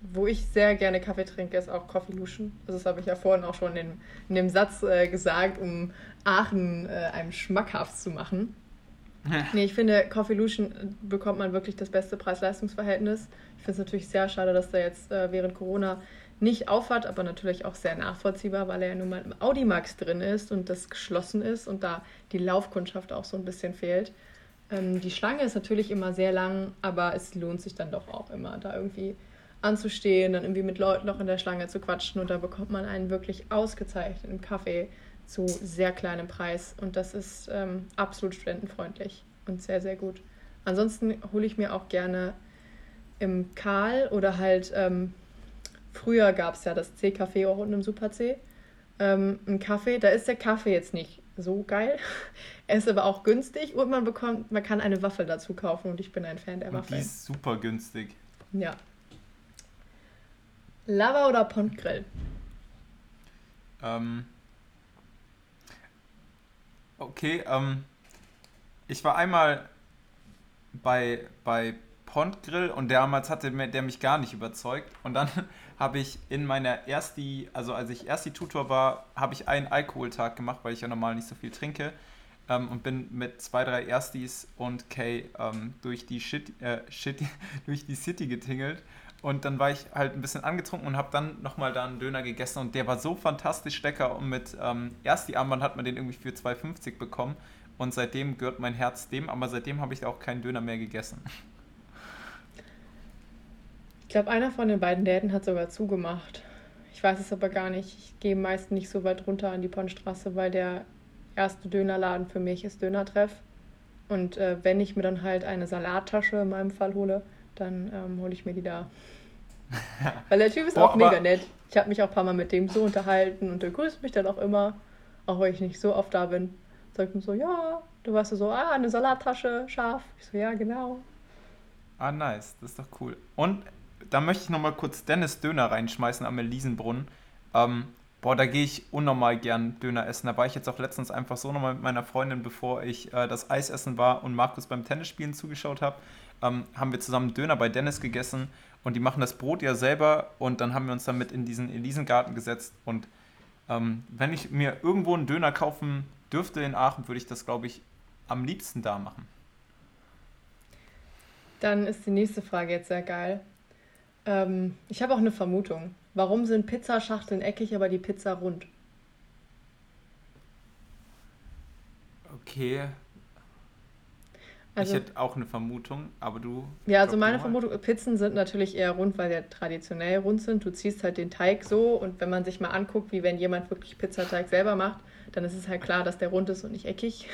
wo ich sehr gerne Kaffee trinke, ist auch Coffee Lution. Also das habe ich ja vorhin auch schon in, in dem Satz äh, gesagt, um Aachen äh, einem schmackhaft zu machen. Ja. Nee, ich finde, Coffee Lution äh, bekommt man wirklich das beste Preis-Leistungs-Verhältnis. Ich finde es natürlich sehr schade, dass der jetzt äh, während Corona nicht aufhat, aber natürlich auch sehr nachvollziehbar, weil er ja nun mal im Audimax drin ist und das geschlossen ist und da die Laufkundschaft auch so ein bisschen fehlt. Ähm, die Schlange ist natürlich immer sehr lang, aber es lohnt sich dann doch auch immer, da irgendwie anzustehen, dann irgendwie mit Leuten noch in der Schlange zu quatschen und da bekommt man einen wirklich ausgezeichneten Kaffee zu sehr kleinem Preis und das ist ähm, absolut studentenfreundlich und sehr, sehr gut. Ansonsten hole ich mir auch gerne im Karl oder halt ähm, früher gab es ja das C-Café auch unten im Super C. Ähm, ein Kaffee, da ist der Kaffee jetzt nicht so geil. Er ist aber auch günstig und man bekommt, man kann eine Waffel dazu kaufen und ich bin ein Fan der Waffel. Die ist super günstig. Ja, Lava oder Pontgrill? Ähm. Okay, ähm. Ich war einmal bei, bei Pontgrill und damals hatte der mich gar nicht überzeugt. Und dann habe ich in meiner ersten, also als ich erste Tutor war, habe ich einen Alkoholtag gemacht, weil ich ja normal nicht so viel trinke. Ähm, und bin mit zwei, drei Erstis und Kay ähm, durch, die Shit, äh, Shit, (laughs) durch die City getingelt und dann war ich halt ein bisschen angetrunken und habe dann nochmal da einen Döner gegessen und der war so fantastisch lecker und mit ähm, erst die Armband hat man den irgendwie für 2,50 bekommen und seitdem gehört mein Herz dem, aber seitdem habe ich auch keinen Döner mehr gegessen. Ich glaube, einer von den beiden Läden hat sogar zugemacht. Ich weiß es aber gar nicht. Ich gehe meist nicht so weit runter an die Ponnstraße, weil der erste Dönerladen für mich ist Dönertreff. Und äh, wenn ich mir dann halt eine Salattasche in meinem Fall hole, dann ähm, hole ich mir die da. (laughs) Weil der Typ ist Boah, auch mega nett. Ich habe mich auch ein paar Mal mit dem so unterhalten und der grüßt mich dann auch immer, auch wenn ich nicht so oft da bin. Sagt mir so, ja, du warst so, ah, eine Salattasche, scharf. Ich so, ja, genau. Ah, nice, das ist doch cool. Und da möchte ich nochmal kurz Dennis Döner reinschmeißen am Elisenbrunnen. Ähm, boah, da gehe ich unnormal gern Döner essen. Da war ich jetzt auch letztens einfach so nochmal mit meiner Freundin, bevor ich äh, das Eis essen war und Markus beim Tennisspielen zugeschaut habe ähm, haben wir zusammen Döner bei Dennis gegessen und die machen das Brot ja selber und dann haben wir uns damit in diesen Elisengarten gesetzt und ähm, wenn ich mir irgendwo einen Döner kaufen dürfte in Aachen, würde ich das, glaube ich, am liebsten da machen. Dann ist die nächste Frage jetzt sehr geil. Ähm, ich habe auch eine Vermutung. Warum sind Pizzaschachteln eckig, aber die Pizza rund? Okay, also, ich hätte auch eine Vermutung, aber du. Ja, also meine Vermutung, Pizzen sind natürlich eher rund, weil sie traditionell rund sind. Du ziehst halt den Teig so und wenn man sich mal anguckt, wie wenn jemand wirklich Pizzateig selber macht, dann ist es halt klar, dass der rund ist und nicht eckig.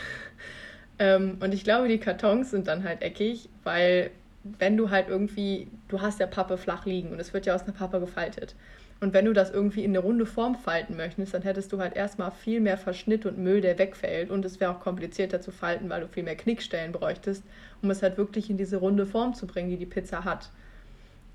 (laughs) ähm, und ich glaube, die Kartons sind dann halt eckig, weil wenn du halt irgendwie, du hast ja Pappe flach liegen und es wird ja aus einer Pappe gefaltet. Und wenn du das irgendwie in eine runde Form falten möchtest, dann hättest du halt erstmal viel mehr Verschnitt und Müll, der wegfällt. Und es wäre auch komplizierter zu falten, weil du viel mehr Knickstellen bräuchtest, um es halt wirklich in diese runde Form zu bringen, die die Pizza hat.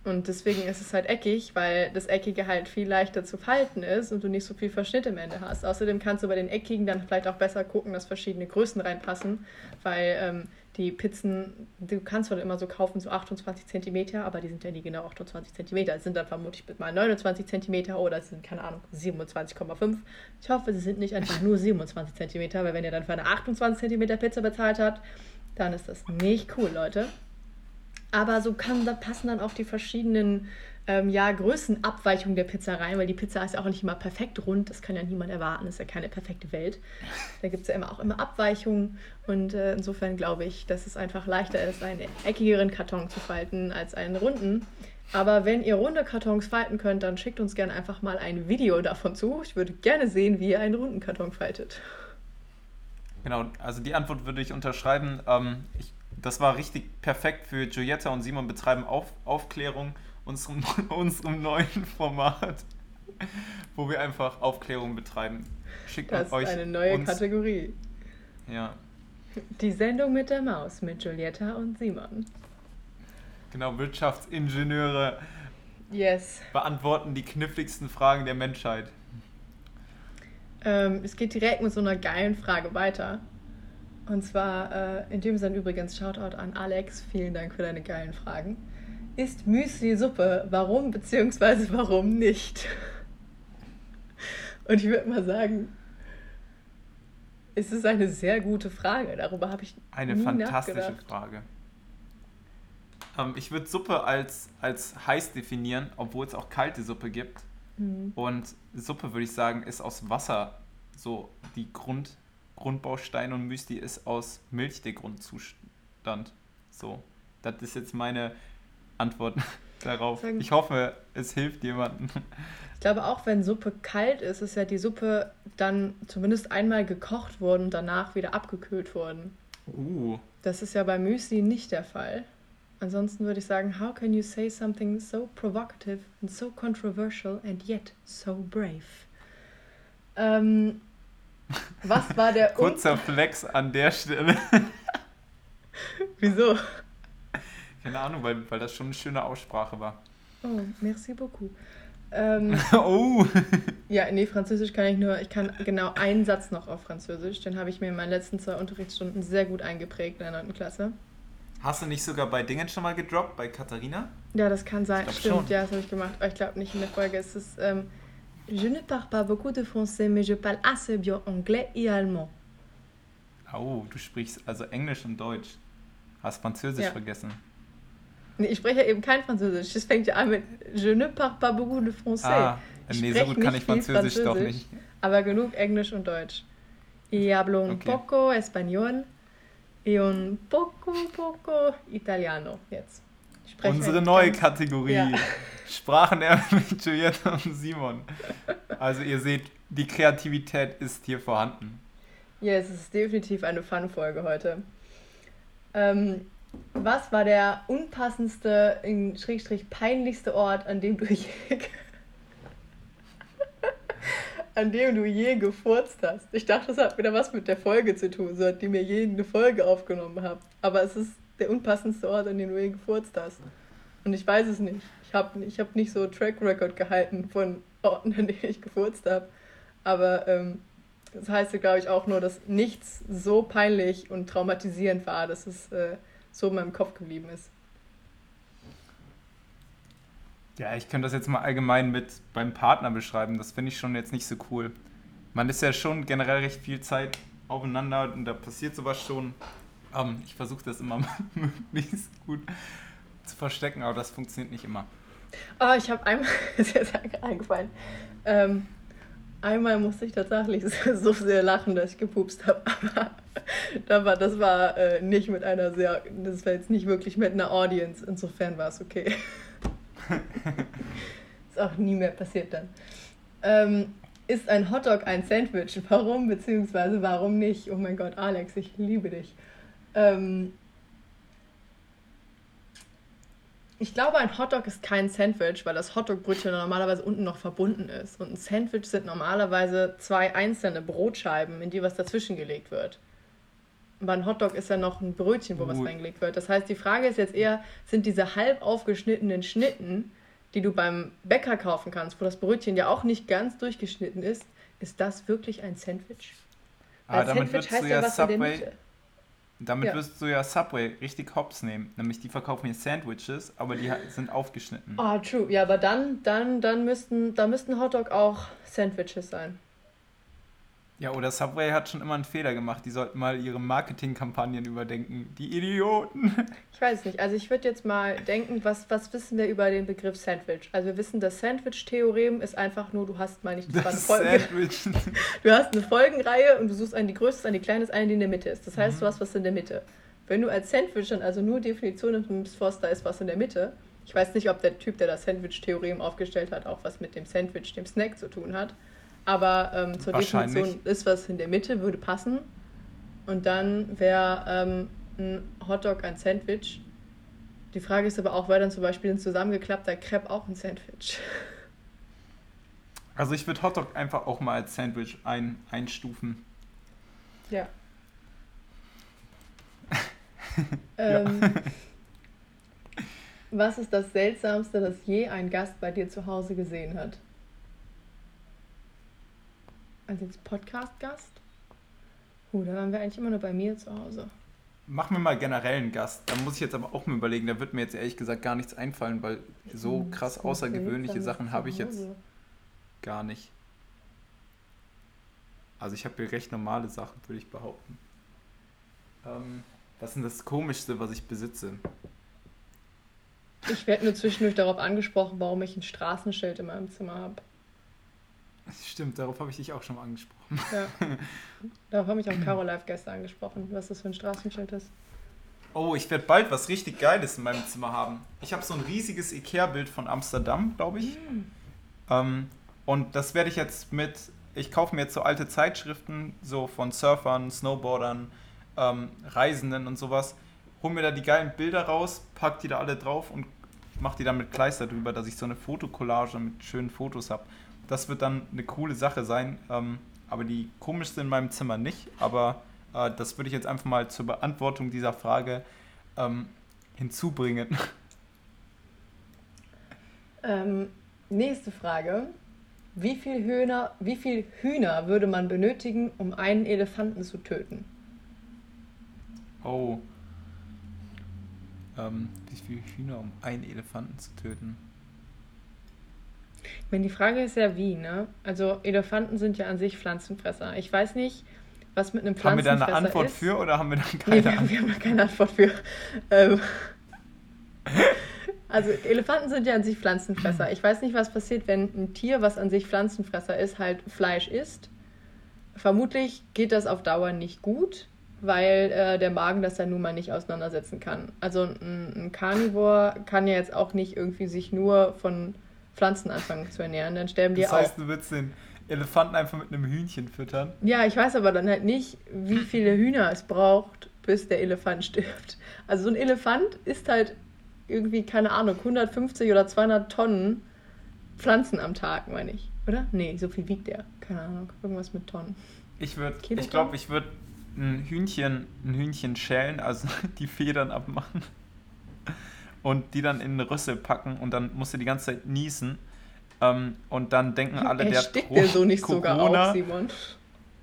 Und deswegen ist es halt eckig, weil das Eckige halt viel leichter zu falten ist und du nicht so viel Verschnitt im Ende hast. Außerdem kannst du bei den Eckigen dann vielleicht auch besser gucken, dass verschiedene Größen reinpassen, weil ähm, die Pizzen, du kannst halt immer so kaufen, so 28 cm, aber die sind ja nie genau 28 cm. Es sind dann vermutlich mal 29 cm oder es sind, keine Ahnung, 27,5. Ich hoffe, sie sind nicht einfach nur 27 cm, weil wenn ihr dann für eine 28 cm Pizza bezahlt habt, dann ist das nicht cool, Leute. Aber so kann, da passen dann auch die verschiedenen ähm, ja, Größenabweichungen der Pizza rein, weil die Pizza ist ja auch nicht immer perfekt rund. Das kann ja niemand erwarten. Das ist ja keine perfekte Welt. Da gibt es ja immer auch immer Abweichungen. Und äh, insofern glaube ich, dass es einfach leichter ist, einen eckigeren Karton zu falten als einen runden. Aber wenn ihr runde Kartons falten könnt, dann schickt uns gerne einfach mal ein Video davon zu. Ich würde gerne sehen, wie ihr einen runden Karton faltet. Genau, also die Antwort würde ich unterschreiben. Ähm, ich das war richtig perfekt für Giulietta und Simon betreiben Auf, Aufklärung, unserem, (laughs) unserem neuen Format, wo wir einfach Aufklärung betreiben. Schickt das ist euch eine neue uns, Kategorie. Ja. Die Sendung mit der Maus mit Giulietta und Simon. Genau, Wirtschaftsingenieure yes. beantworten die kniffligsten Fragen der Menschheit. Ähm, es geht direkt mit so einer geilen Frage weiter. Und zwar, äh, in dem Sinne übrigens, Shoutout an Alex, vielen Dank für deine geilen Fragen. Ist Müsli Suppe? Warum bzw. warum nicht? Und ich würde mal sagen, es ist eine sehr gute Frage. Darüber habe ich eine nie fantastische Frage. Ähm, ich würde Suppe als, als heiß definieren, obwohl es auch kalte Suppe gibt. Mhm. Und Suppe würde ich sagen, ist aus Wasser so die Grund Grundbaustein und Müsli ist aus Milch der Grundzustand. So, das ist jetzt meine Antwort (laughs) darauf. Ich hoffe, es hilft jemandem. Ich glaube, auch wenn Suppe kalt ist, ist ja die Suppe dann zumindest einmal gekocht worden und danach wieder abgekühlt worden. Uh. Das ist ja bei Müsli nicht der Fall. Ansonsten würde ich sagen, how can you say something so provocative and so controversial and yet so brave? Ähm, (laughs) was war der Kurzer Flex an der Stelle. (laughs) Wieso? Keine Ahnung, weil, weil das schon eine schöne Aussprache war. Oh, merci beaucoup. Ähm, (laughs) oh! ja, nee, Französisch kann ich nur, ich kann genau einen Satz noch auf Französisch. Den habe ich mir in meinen letzten zwei Unterrichtsstunden sehr gut eingeprägt in der 9. Klasse. Hast du nicht sogar bei Dingen schon mal gedroppt, bei Katharina? Ja, das kann sein. Stimmt, schon. ja, das habe ich gemacht. Aber ich glaube nicht in der Folge. Es ist, ähm, Je ne parle pas beaucoup de français, mais je parle assez bien anglais et allemand. Oh, du sprichst also Englisch und Deutsch. Hast Französisch ja. vergessen. Nee, ich spreche eben kein Französisch. Es fängt ja an mit Je ne parle pas beaucoup de français. Ah, nee, so gut kann ich Französisch, Französisch, doch nicht. Aber genug Englisch und Deutsch. Y hablo un okay. poco español y un poco, poco italiano jetzt. Unsere neue Kategorie. Ja. Sprachen (laughs) mit Julietta und Simon. Also ihr seht, die Kreativität ist hier vorhanden. Ja, es ist definitiv eine Fun-Folge heute. Ähm, was war der unpassendste, in Schrägstrich peinlichste Ort, an dem du je, (laughs) an dem du je gefurzt hast? Ich dachte, das hat wieder was mit der Folge zu tun, so die mir je eine Folge aufgenommen habe. Aber es ist der unpassendste Ort, an dem du je gefurzt hast. Und ich weiß es nicht. Ich habe ich hab nicht so Track Record gehalten von Orten, an denen ich gefurzt habe. Aber ähm, das heißt glaube ich, auch nur, dass nichts so peinlich und traumatisierend war, dass es äh, so in meinem Kopf geblieben ist. Ja, ich könnte das jetzt mal allgemein mit beim Partner beschreiben. Das finde ich schon jetzt nicht so cool. Man ist ja schon generell recht viel Zeit aufeinander und da passiert sowas schon. Ähm, ich versuche das immer (laughs) möglichst gut zu verstecken, aber das funktioniert nicht immer. Oh, ich habe einmal, (laughs) ist jetzt eingefallen, ähm, einmal musste ich tatsächlich (laughs) so sehr lachen, dass ich gepupst habe, (laughs) aber das war äh, nicht mit einer sehr, das war jetzt nicht wirklich mit einer Audience, insofern war es okay. (laughs) ist auch nie mehr passiert dann. Ähm, ist ein Hotdog ein Sandwich? Warum beziehungsweise warum nicht? Oh mein Gott, Alex, ich liebe dich. Ähm, Ich glaube, ein Hotdog ist kein Sandwich, weil das Hotdog-Brötchen normalerweise unten noch verbunden ist. Und ein Sandwich sind normalerweise zwei einzelne Brotscheiben, in die was dazwischen gelegt wird. Bei einem Hotdog ist ja noch ein Brötchen, wo was reingelegt wird. Das heißt, die Frage ist jetzt eher, sind diese halb aufgeschnittenen Schnitten, die du beim Bäcker kaufen kannst, wo das Brötchen ja auch nicht ganz durchgeschnitten ist, ist das wirklich ein Sandwich? Weil ah, damit Sandwich heißt ja was Subway, in der Mitte. Damit ja. wirst du ja Subway richtig hops nehmen. Nämlich die verkaufen hier Sandwiches, aber die sind aufgeschnitten. Ah, oh, true. Ja, aber dann, dann, dann müssten, da müssten Hotdog auch Sandwiches sein. Ja, oder Subway hat schon immer einen Fehler gemacht. Die sollten mal ihre Marketingkampagnen überdenken. Die Idioten. Ich weiß nicht. Also ich würde jetzt mal denken, was, was wissen wir über den Begriff Sandwich? Also wir wissen, das Sandwich-Theorem ist einfach nur, du hast mal nicht das, das Folge. Sandwich. (laughs) Du hast eine Folgenreihe und du suchst eine die größte, eine die kleine, eine die in der Mitte ist. Das heißt, mhm. du hast was in der Mitte. Wenn du als Sandwich dann also nur Definitionen nimmst, da ist was in der Mitte. Ich weiß nicht, ob der Typ, der das Sandwich-Theorem aufgestellt hat, auch was mit dem Sandwich, dem Snack zu tun hat. Aber ähm, zur Definition ist was in der Mitte, würde passen. Und dann wäre ähm, ein Hotdog ein Sandwich. Die Frage ist aber auch, wäre dann zum Beispiel ein zusammengeklappter Crepe auch ein Sandwich? Also ich würde Hotdog einfach auch mal als Sandwich ein, einstufen. (laughs) Ja. ähm, was ist das Seltsamste, das je ein Gast bei dir zu Hause gesehen hat? Also jetzt Podcast-Gast? Uh, da waren wir eigentlich immer nur bei mir zu Hause. Machen wir mal generell einen Gast. Da muss ich jetzt aber auch mal überlegen, da wird mir jetzt ehrlich gesagt gar nichts einfallen, weil so krass außergewöhnliche Sachen habe ich jetzt gar nicht. Also ich habe hier recht normale Sachen, würde ich behaupten. Ähm, was ist denn das Komischste, was ich besitze? Ich werde nur zwischendurch darauf angesprochen, warum ich ein Straßenschild in meinem Zimmer habe. (laughs) Stimmt, darauf habe ich dich auch schon mal angesprochen. Ja. (laughs) Darauf habe ich auch Caro Live gestern angesprochen, was das für ein Straßenschild ist. Oh, ich werde bald was richtig Geiles in meinem Zimmer haben. Ich habe so ein riesiges Ikea-Bild von Amsterdam, glaube ich. Mhm. Ähm, und das werde ich jetzt mit. Ich kaufe mir jetzt so alte Zeitschriften, so von Surfern, Snowboardern, ähm, Reisenden und sowas. Hol mir da die geilen Bilder raus, pack die da alle drauf und mache die dann mit Kleister drüber, dass ich so eine Fotokollage mit schönen Fotos habe. Das wird dann eine coole Sache sein. Ähm, aber die komischste in meinem Zimmer nicht. Aber äh, das würde ich jetzt einfach mal zur Beantwortung dieser Frage ähm, hinzubringen. Ähm, nächste Frage. Wie viel, Hühner, wie viel Hühner würde man benötigen, um einen Elefanten zu töten? Oh. Ähm, wie viele Hühner, um einen Elefanten zu töten? Ich meine, die Frage ist ja wie, ne? Also Elefanten sind ja an sich Pflanzenfresser. Ich weiß nicht, was mit einem Pflanzenfresser ist. Haben wir da eine Antwort ist. für oder haben wir da keine nee, wir, Antwort? wir haben da keine Antwort für. Ähm, also Elefanten sind ja an sich Pflanzenfresser. Ich weiß nicht, was passiert, wenn ein Tier, was an sich Pflanzenfresser ist, halt Fleisch isst. Vermutlich geht das auf Dauer nicht gut, weil äh, der Magen das dann nun mal nicht auseinandersetzen kann. Also ein, ein Carnivore kann ja jetzt auch nicht irgendwie sich nur von Pflanzen anfangen zu ernähren, dann sterben die das heißt, auch. Das heißt, du willst den Elefanten einfach mit einem Hühnchen füttern? Ja, ich weiß aber dann halt nicht, wie viele Hühner es braucht, bis der Elefant stirbt. Also so ein Elefant ist halt irgendwie, keine Ahnung, 150 oder 200 Tonnen Pflanzen am Tag, meine ich. Oder? Nee, so viel wiegt der. Keine Ahnung, irgendwas mit Tonnen. Ich würde, ich glaube, ich würde ein Hühnchen, ein Hühnchen schälen, also (laughs) die Federn abmachen und die dann in eine Rüssel packen und dann musst du die ganze Zeit niesen. Ähm, und dann denken alle, der hat der so nicht Corona, sogar auf, Simon.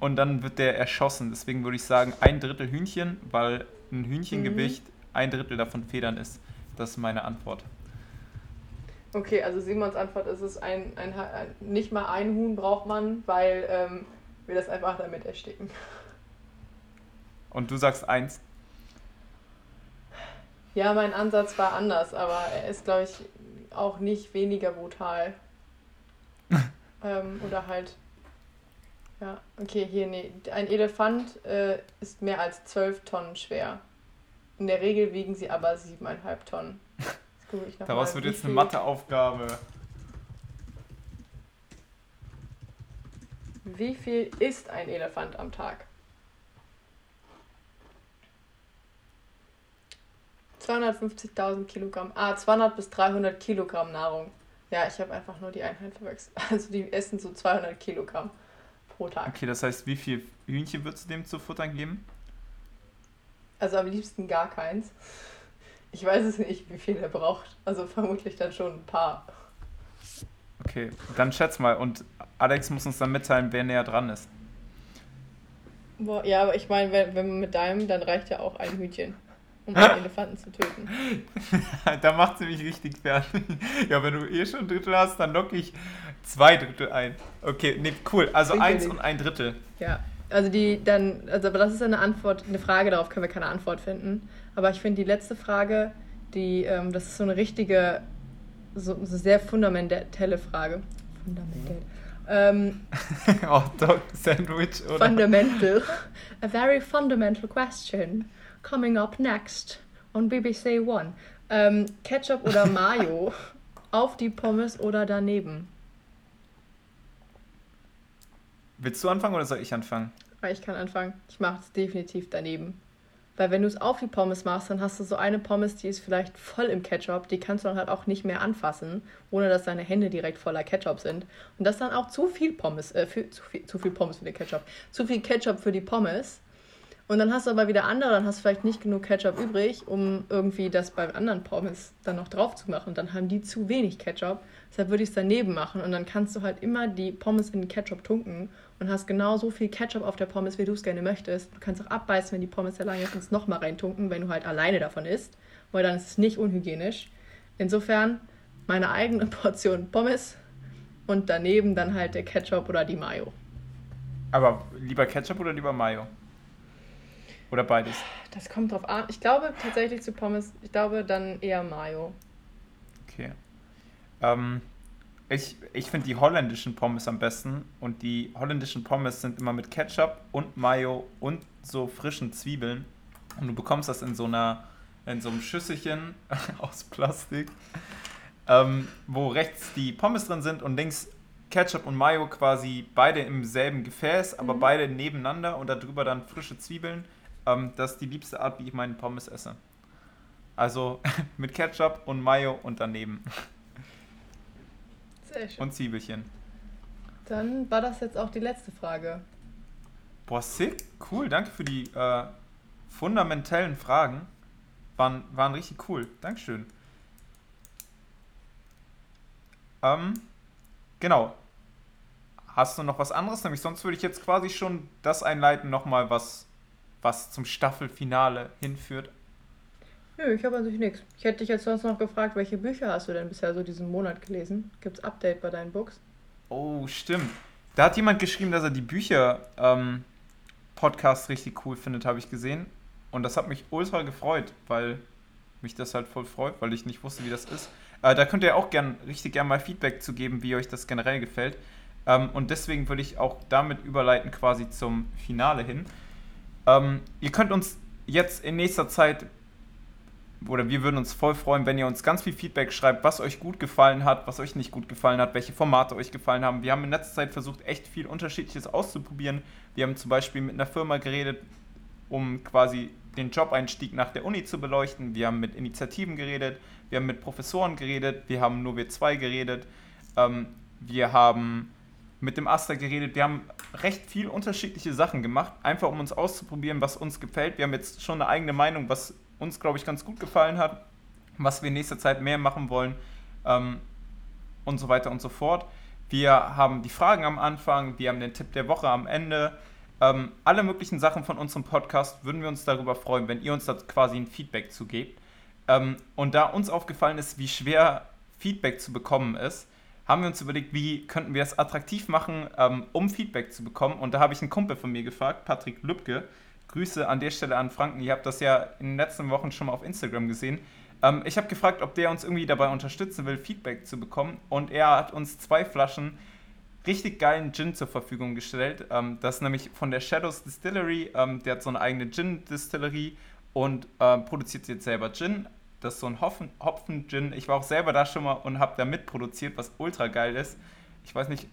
Und dann wird der erschossen. Deswegen würde ich sagen, ein Drittel Hühnchen, weil ein Hühnchengewicht mhm. ein Drittel davon Federn ist. Das ist meine Antwort. Okay, also Simons Antwort ist es, ein, ein, ein nicht mal ein Huhn braucht man, weil ähm, wir das einfach damit ersticken. Und du sagst eins? Ja, mein Ansatz war anders, aber er ist, glaube ich, auch nicht weniger brutal. (laughs) ähm, oder halt. Ja, okay, hier, nee. Ein Elefant äh, ist mehr als 12 Tonnen schwer. In der Regel wiegen sie aber 7,5 Tonnen. Daraus wird jetzt eine Matheaufgabe. Wie viel isst ein Elefant am Tag? 250.000 Kilogramm. Ah, 200 bis 300 Kilogramm Nahrung. Ja, ich habe einfach nur die Einheit verwechselt. (laughs) Also die essen so 200 Kilogramm pro Tag. Okay, das heißt, wie viel Hühnchen würdest du dem zu futtern geben? Also am liebsten gar keins. Ich weiß es nicht, wie viel er braucht. Also vermutlich dann schon ein paar. Okay, dann schätz mal. Und Alex muss uns dann mitteilen, wer näher dran ist. Boah, ja, aber ich meine, wenn, wenn man mit deinem, dann reicht ja auch ein Hühnchen, um einen Elefanten zu töten. (laughs) da macht sie mich richtig fertig. Ja, wenn du eh schon ein Drittel hast, dann locke ich zwei Drittel ein. Okay, nee, cool. Also Klingt eins und ein Drittel. Ja, also die dann, also aber das ist eine Antwort, eine Frage, darauf können wir keine Antwort finden. Aber ich finde die letzte Frage, die, ähm, das ist so eine richtige, so, so sehr fundamentelle Frage. Fundamental. Ähm, (laughs) oh, Dog Sandwich, oder? Fundamental. A very fundamental question. Coming up next on BBC One. Ähm, Ketchup oder (laughs) Mayo auf die Pommes oder daneben? Willst du anfangen oder soll ich anfangen? Ich kann anfangen. Ich mache es definitiv daneben. Weil wenn du es auf die Pommes machst, dann hast du so eine Pommes, die ist vielleicht voll im Ketchup, die kannst du dann halt auch nicht mehr anfassen, ohne dass deine Hände direkt voller Ketchup sind. Und das ist dann auch zu viel Pommes, äh, für, zu, viel, zu viel Pommes für den Ketchup. Zu viel Ketchup für die Pommes. Und dann hast du aber wieder andere, dann hast du vielleicht nicht genug Ketchup übrig, um irgendwie das bei anderen Pommes dann noch drauf zu machen. Dann haben die zu wenig Ketchup. Deshalb würde ich es daneben machen und dann kannst du halt immer die Pommes in den Ketchup tunken und hast genau so viel Ketchup auf der Pommes, wie du es gerne möchtest. Du kannst auch abbeißen, wenn die Pommes lange ist, und es nochmal reintunken, wenn du halt alleine davon isst, weil dann ist es nicht unhygienisch. Insofern meine eigene (laughs) Portion Pommes und daneben dann halt der Ketchup oder die Mayo. Aber lieber Ketchup oder lieber Mayo? Oder beides? Das kommt drauf an. Ich glaube tatsächlich zu Pommes, ich glaube dann eher Mayo. Okay. Ähm, ich ich finde die holländischen Pommes am besten. Und die holländischen Pommes sind immer mit Ketchup und Mayo und so frischen Zwiebeln. Und du bekommst das in so einer, in so einem Schüsselchen (laughs) aus Plastik, ähm, wo rechts die Pommes drin sind und links Ketchup und Mayo quasi beide im selben Gefäß, aber mhm. beide nebeneinander und darüber dann frische Zwiebeln. Ähm, das ist die liebste Art, wie ich meinen Pommes esse. Also (laughs) mit Ketchup und Mayo und daneben. Sehr schön. Und Zwiebelchen. Dann war das jetzt auch die letzte Frage. Boah, sick. Cool, danke für die äh, fundamentellen Fragen. Waren, waren richtig cool. Dankeschön. Ähm, genau. Hast du noch was anderes? Nämlich sonst würde ich jetzt quasi schon das einleiten, nochmal was, was zum Staffelfinale hinführt. Nö, ich habe an sich nichts. Ich hätte dich jetzt sonst noch gefragt, welche Bücher hast du denn bisher so diesen Monat gelesen? Gibt es Update bei deinen Books? Oh, stimmt. Da hat jemand geschrieben, dass er die Bücher-Podcasts ähm, richtig cool findet, habe ich gesehen. Und das hat mich ultra gefreut, weil mich das halt voll freut, weil ich nicht wusste, wie das ist. Äh, da könnt ihr auch gern, richtig gerne mal Feedback zu geben, wie euch das generell gefällt. Ähm, und deswegen würde ich auch damit überleiten quasi zum Finale hin. Ähm, ihr könnt uns jetzt in nächster Zeit oder wir würden uns voll freuen, wenn ihr uns ganz viel Feedback schreibt, was euch gut gefallen hat, was euch nicht gut gefallen hat, welche Formate euch gefallen haben. Wir haben in letzter Zeit versucht, echt viel Unterschiedliches auszuprobieren. Wir haben zum Beispiel mit einer Firma geredet, um quasi den Job-Einstieg nach der Uni zu beleuchten. Wir haben mit Initiativen geredet, wir haben mit Professoren geredet, wir haben nur wir zwei geredet, ähm, wir haben mit dem Aster geredet. Wir haben recht viel unterschiedliche Sachen gemacht, einfach um uns auszuprobieren, was uns gefällt. Wir haben jetzt schon eine eigene Meinung, was uns, glaube ich, ganz gut gefallen hat, was wir in nächster Zeit mehr machen wollen ähm, und so weiter und so fort. Wir haben die Fragen am Anfang, wir haben den Tipp der Woche am Ende. Ähm, alle möglichen Sachen von unserem Podcast würden wir uns darüber freuen, wenn ihr uns da quasi ein Feedback zugebt. Ähm, und da uns aufgefallen ist, wie schwer Feedback zu bekommen ist, haben wir uns überlegt, wie könnten wir es attraktiv machen, ähm, um Feedback zu bekommen. Und da habe ich einen Kumpel von mir gefragt, Patrick Lübke, Grüße an der Stelle an Franken. Ihr habt das ja in den letzten Wochen schon mal auf Instagram gesehen. Ähm, ich habe gefragt, ob der uns irgendwie dabei unterstützen will, Feedback zu bekommen. Und er hat uns zwei Flaschen richtig geilen Gin zur Verfügung gestellt. Ähm, das ist nämlich von der Shadows Distillery. Ähm, der hat so eine eigene Gin-Distillerie und äh, produziert jetzt selber Gin. Das ist so ein Hopfen-Gin. Ich war auch selber da schon mal und habe da mitproduziert, was ultra geil ist. Ich weiß nicht,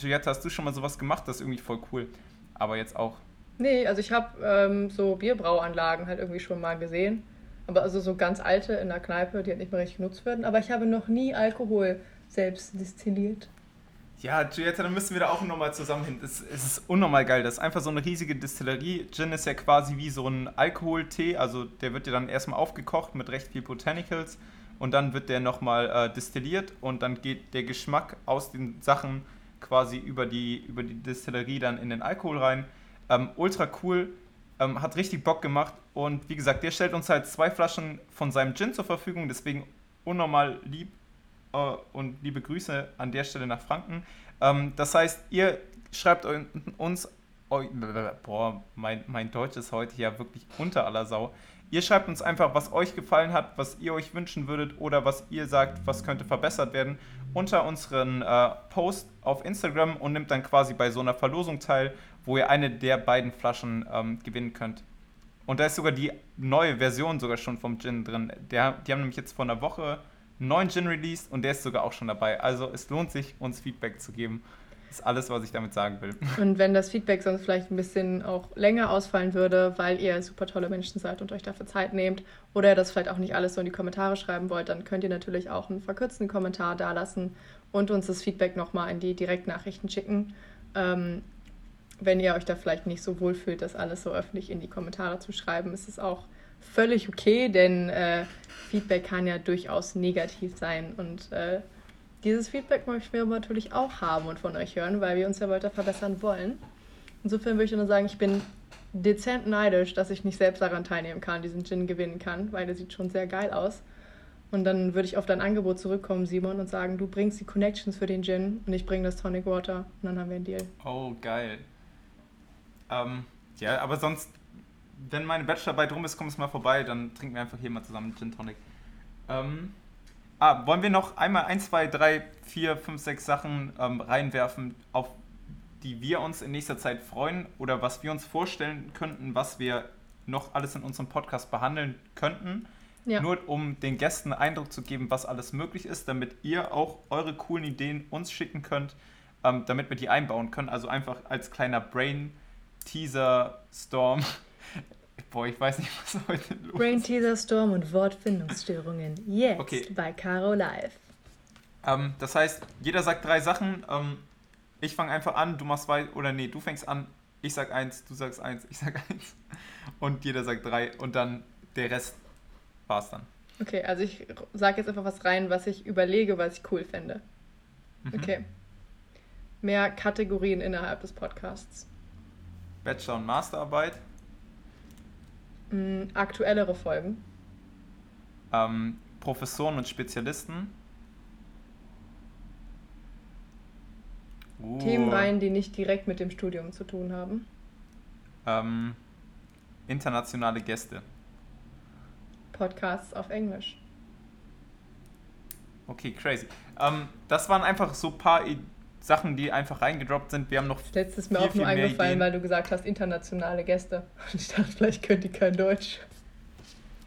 Juliette, hast du schon mal sowas gemacht? Das ist irgendwie voll cool. Aber jetzt auch Nee, also ich habe ähm, so Bierbrauanlagen halt irgendwie schon mal gesehen. Aber also so ganz alte in der Kneipe, die halt nicht mehr richtig genutzt werden. Aber ich habe noch nie Alkohol selbst destilliert. Ja, Giulietta, dann müssen wir da auch nochmal zusammen hin. Es, ist unnormal geil. Das ist einfach so eine riesige Distillerie. Gin ist ja quasi wie so ein Alkoholtee. Also der wird ja dann erstmal aufgekocht mit recht viel Botanicals und dann wird der nochmal äh, destilliert und dann geht der Geschmack aus den Sachen quasi über die, über die Distillerie dann in den Alkohol rein. Ähm, ultra cool, ähm, hat richtig Bock gemacht und wie gesagt, der stellt uns halt zwei Flaschen von seinem Gin zur Verfügung, deswegen unnormal lieb und liebe Grüße an der Stelle nach Franken. Ähm, das heißt, ihr schreibt uns, boah, mein, mein Deutsch ist heute ja wirklich unter aller Sau. Ihr schreibt uns einfach, was euch gefallen hat, was ihr euch wünschen würdet oder was ihr sagt, was könnte verbessert werden, unter unseren äh, Post auf Instagram und nimmt dann quasi bei so einer Verlosung teil, wo ihr eine der beiden Flaschen ähm, gewinnen könnt. Und da ist sogar die neue Version sogar schon vom Gin drin. Der, die haben nämlich jetzt vor einer Woche neuen Gin released und der ist sogar auch schon dabei. Also es lohnt sich, uns Feedback zu geben. Das ist alles, was ich damit sagen will. (laughs) Und wenn das Feedback sonst vielleicht ein bisschen auch länger ausfallen würde, weil ihr super tolle Menschen seid und euch dafür Zeit nehmt oder das vielleicht auch nicht alles so in die Kommentare schreiben wollt, dann könnt ihr natürlich auch einen verkürzten Kommentar dalassen und uns das Feedback nochmal in die Direktnachrichten schicken. Ähm, wenn ihr euch da vielleicht nicht so wohl fühlt, das alles so öffentlich in die Kommentare zu schreiben, ist es auch völlig okay, denn äh, Feedback kann ja durchaus negativ sein und äh, dieses Feedback möchten wir natürlich auch haben und von euch hören, weil wir uns ja weiter verbessern wollen. Insofern würde ich nur sagen, ich bin dezent neidisch, dass ich nicht selbst daran teilnehmen kann, diesen Gin gewinnen kann, weil der sieht schon sehr geil aus. Und dann würde ich auf dein Angebot zurückkommen, Simon, und sagen, du bringst die Connections für den Gin und ich bringe das Tonic Water und dann haben wir einen Deal. Oh, geil. Ähm, ja, aber sonst, wenn meine Bachelorarbeit rum ist, kommst du mal vorbei, dann trinken wir einfach hier mal zusammen Gin Tonic. Ähm, Ah, wollen wir noch einmal 1, 2, 3, 4, 5, 6 Sachen ähm, reinwerfen, auf die wir uns in nächster Zeit freuen oder was wir uns vorstellen könnten, was wir noch alles in unserem Podcast behandeln könnten? Ja. Nur um den Gästen Eindruck zu geben, was alles möglich ist, damit ihr auch eure coolen Ideen uns schicken könnt, ähm, damit wir die einbauen können. Also einfach als kleiner Brain-Teaser-Storm Boah, ich weiß nicht, (laughs) was heute los ist. Brain Teaser Storm und Wortfindungsstörungen. Jetzt okay. bei Caro Live. Ähm, das heißt, jeder sagt drei Sachen. Ähm, ich fange einfach an, du machst zwei, oder nee, du fängst an, ich sag eins, du sagst eins, ich sag (laughs) eins. Und jeder sagt drei und dann der Rest war's dann. Okay, also ich sage jetzt einfach was rein, was ich überlege, was ich cool fände. Mhm. Okay. Mehr Kategorien innerhalb des Podcasts. Bachelor- und Masterarbeit. Mm, aktuellere Folgen. Ähm, Professoren und Spezialisten. Uh. Themenreihen, die nicht direkt mit dem Studium zu tun haben. Ähm, internationale Gäste. Podcasts auf Englisch. Okay, crazy. Ähm, das waren einfach so ein paar Sachen, die einfach reingedroppt sind. Wir haben noch. Letztes viel, auch nur eingefallen, weil du gesagt hast, internationale Gäste. Und ich dachte, vielleicht könnt ihr kein Deutsch.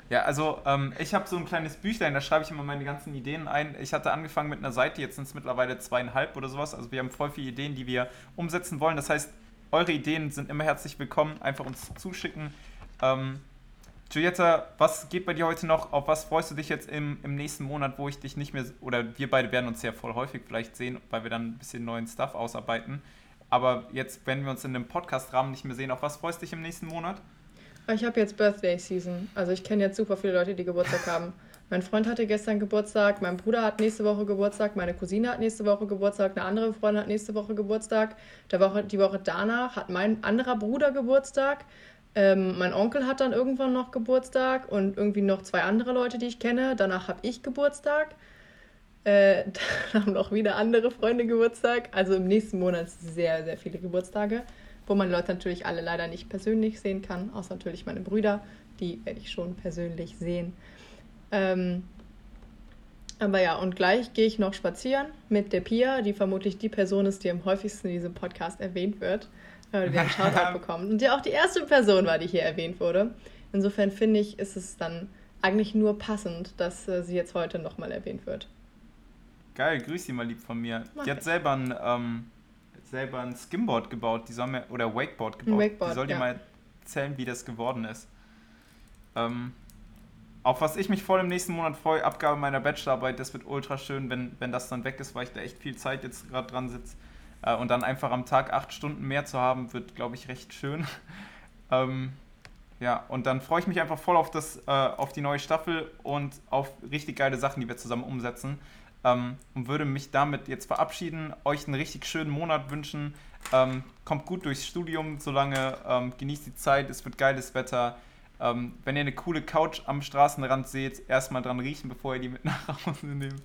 Ja, also ähm, ich habe so ein kleines Büchlein, da schreibe ich immer meine ganzen Ideen ein. Ich hatte angefangen mit einer Seite, jetzt sind es mittlerweile zweieinhalb oder sowas. Also wir haben voll viele Ideen, die wir umsetzen wollen. Das heißt, eure Ideen sind immer herzlich willkommen. Einfach uns zuschicken. Ähm, Giulietta, was geht bei dir heute noch? Auf was freust du dich jetzt im, im nächsten Monat, wo ich dich nicht mehr, oder wir beide werden uns ja voll häufig vielleicht sehen, weil wir dann ein bisschen neuen Stuff ausarbeiten. Aber jetzt, wenn wir uns in dem Podcast-Rahmen nicht mehr sehen, auf was freust du dich im nächsten Monat? Ich habe jetzt Birthday Season. Also ich kenne jetzt super viele Leute, die Geburtstag haben. (laughs) Mein Freund hatte gestern Geburtstag, mein Bruder hat nächste Woche Geburtstag, meine Cousine hat nächste Woche Geburtstag, eine andere Freundin hat nächste Woche Geburtstag. Der Woche, die Woche danach hat mein anderer Bruder Geburtstag. Ähm, mein Onkel hat dann irgendwann noch Geburtstag und irgendwie noch zwei andere Leute, die ich kenne. Danach habe ich Geburtstag. Äh, (laughs) dann haben noch wieder andere Freunde Geburtstag. Also im nächsten Monat sehr, sehr viele Geburtstage, wo man Leute natürlich alle leider nicht persönlich sehen kann, außer natürlich meine Brüder. Die werde ich schon persönlich sehen. Ähm, aber ja, und gleich gehe ich noch spazieren mit der Pia, die vermutlich die Person ist, die am häufigsten in diesem Podcast erwähnt wird weil wir einen Shoutout (laughs) bekommen. Und ja auch die erste Person war, die hier erwähnt wurde. Insofern finde ich, ist es dann eigentlich nur passend, dass äh, sie jetzt heute nochmal erwähnt wird. Geil, grüß sie mal lieb von mir. Mach die hat selber ein, ähm, selber ein Skimboard gebaut, die soll mir, oder Wakeboard gebaut. Wakeboard, die soll dir ja. mal erzählen, wie das geworden ist. Ähm, auf was ich mich voll im nächsten Monat freue, Abgabe meiner Bachelorarbeit, das wird ultra schön, wenn, wenn das dann weg ist, weil ich da echt viel Zeit jetzt gerade dran sitze. Äh, und dann einfach am Tag acht Stunden mehr zu haben, wird, glaube ich, recht schön. (laughs) ähm, ja, und dann freue ich mich einfach voll auf, das, äh, auf die neue Staffel und auf richtig geile Sachen, die wir zusammen umsetzen. Ähm, und würde mich damit jetzt verabschieden, euch einen richtig schönen Monat wünschen. Ähm, kommt gut durchs Studium, solange ähm, genießt die Zeit, es wird geiles Wetter. Ähm, wenn ihr eine coole Couch am Straßenrand seht, erstmal dran riechen, bevor ihr die mit (laughs) nach Hause nehmt.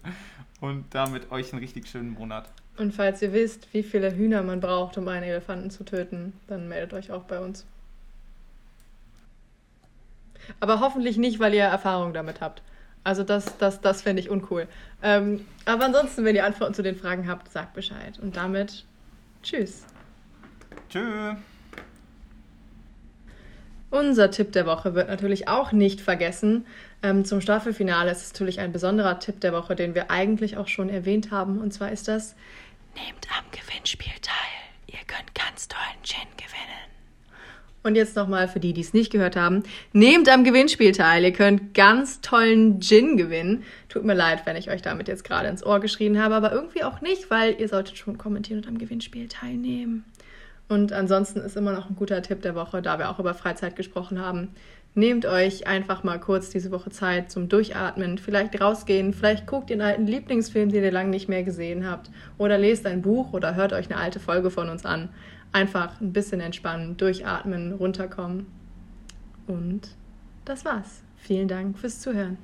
Und damit euch einen richtig schönen Monat. Und falls ihr wisst, wie viele Hühner man braucht, um einen Elefanten zu töten, dann meldet euch auch bei uns. Aber hoffentlich nicht, weil ihr Erfahrung damit habt. Also das, das, das fände ich uncool. Ähm, aber ansonsten, wenn ihr Antworten zu den Fragen habt, sagt Bescheid. Und damit tschüss. Tschüss. Unser Tipp der Woche wird natürlich auch nicht vergessen. Ähm, zum Staffelfinale ist es natürlich ein besonderer Tipp der Woche, den wir eigentlich auch schon erwähnt haben. Und zwar ist das, nehmt am Gewinnspiel teil. Ihr könnt ganz tollen Gin gewinnen. Und jetzt nochmal für die, die es nicht gehört haben. Nehmt am Gewinnspiel teil. Ihr könnt ganz tollen Gin gewinnen. Tut mir leid, wenn ich euch damit jetzt gerade ins Ohr geschrien habe, aber irgendwie auch nicht, weil ihr solltet schon kommentieren und am Gewinnspiel teilnehmen. Und ansonsten ist immer noch ein guter Tipp der Woche, da wir auch über Freizeit gesprochen haben. Nehmt euch einfach mal kurz diese Woche Zeit zum Durchatmen, vielleicht rausgehen, vielleicht guckt einen alten Lieblingsfilm, den ihr lange nicht mehr gesehen habt, oder lest ein Buch oder hört euch eine alte Folge von uns an. Einfach ein bisschen entspannen, durchatmen, runterkommen. Und das war's. Vielen Dank fürs Zuhören.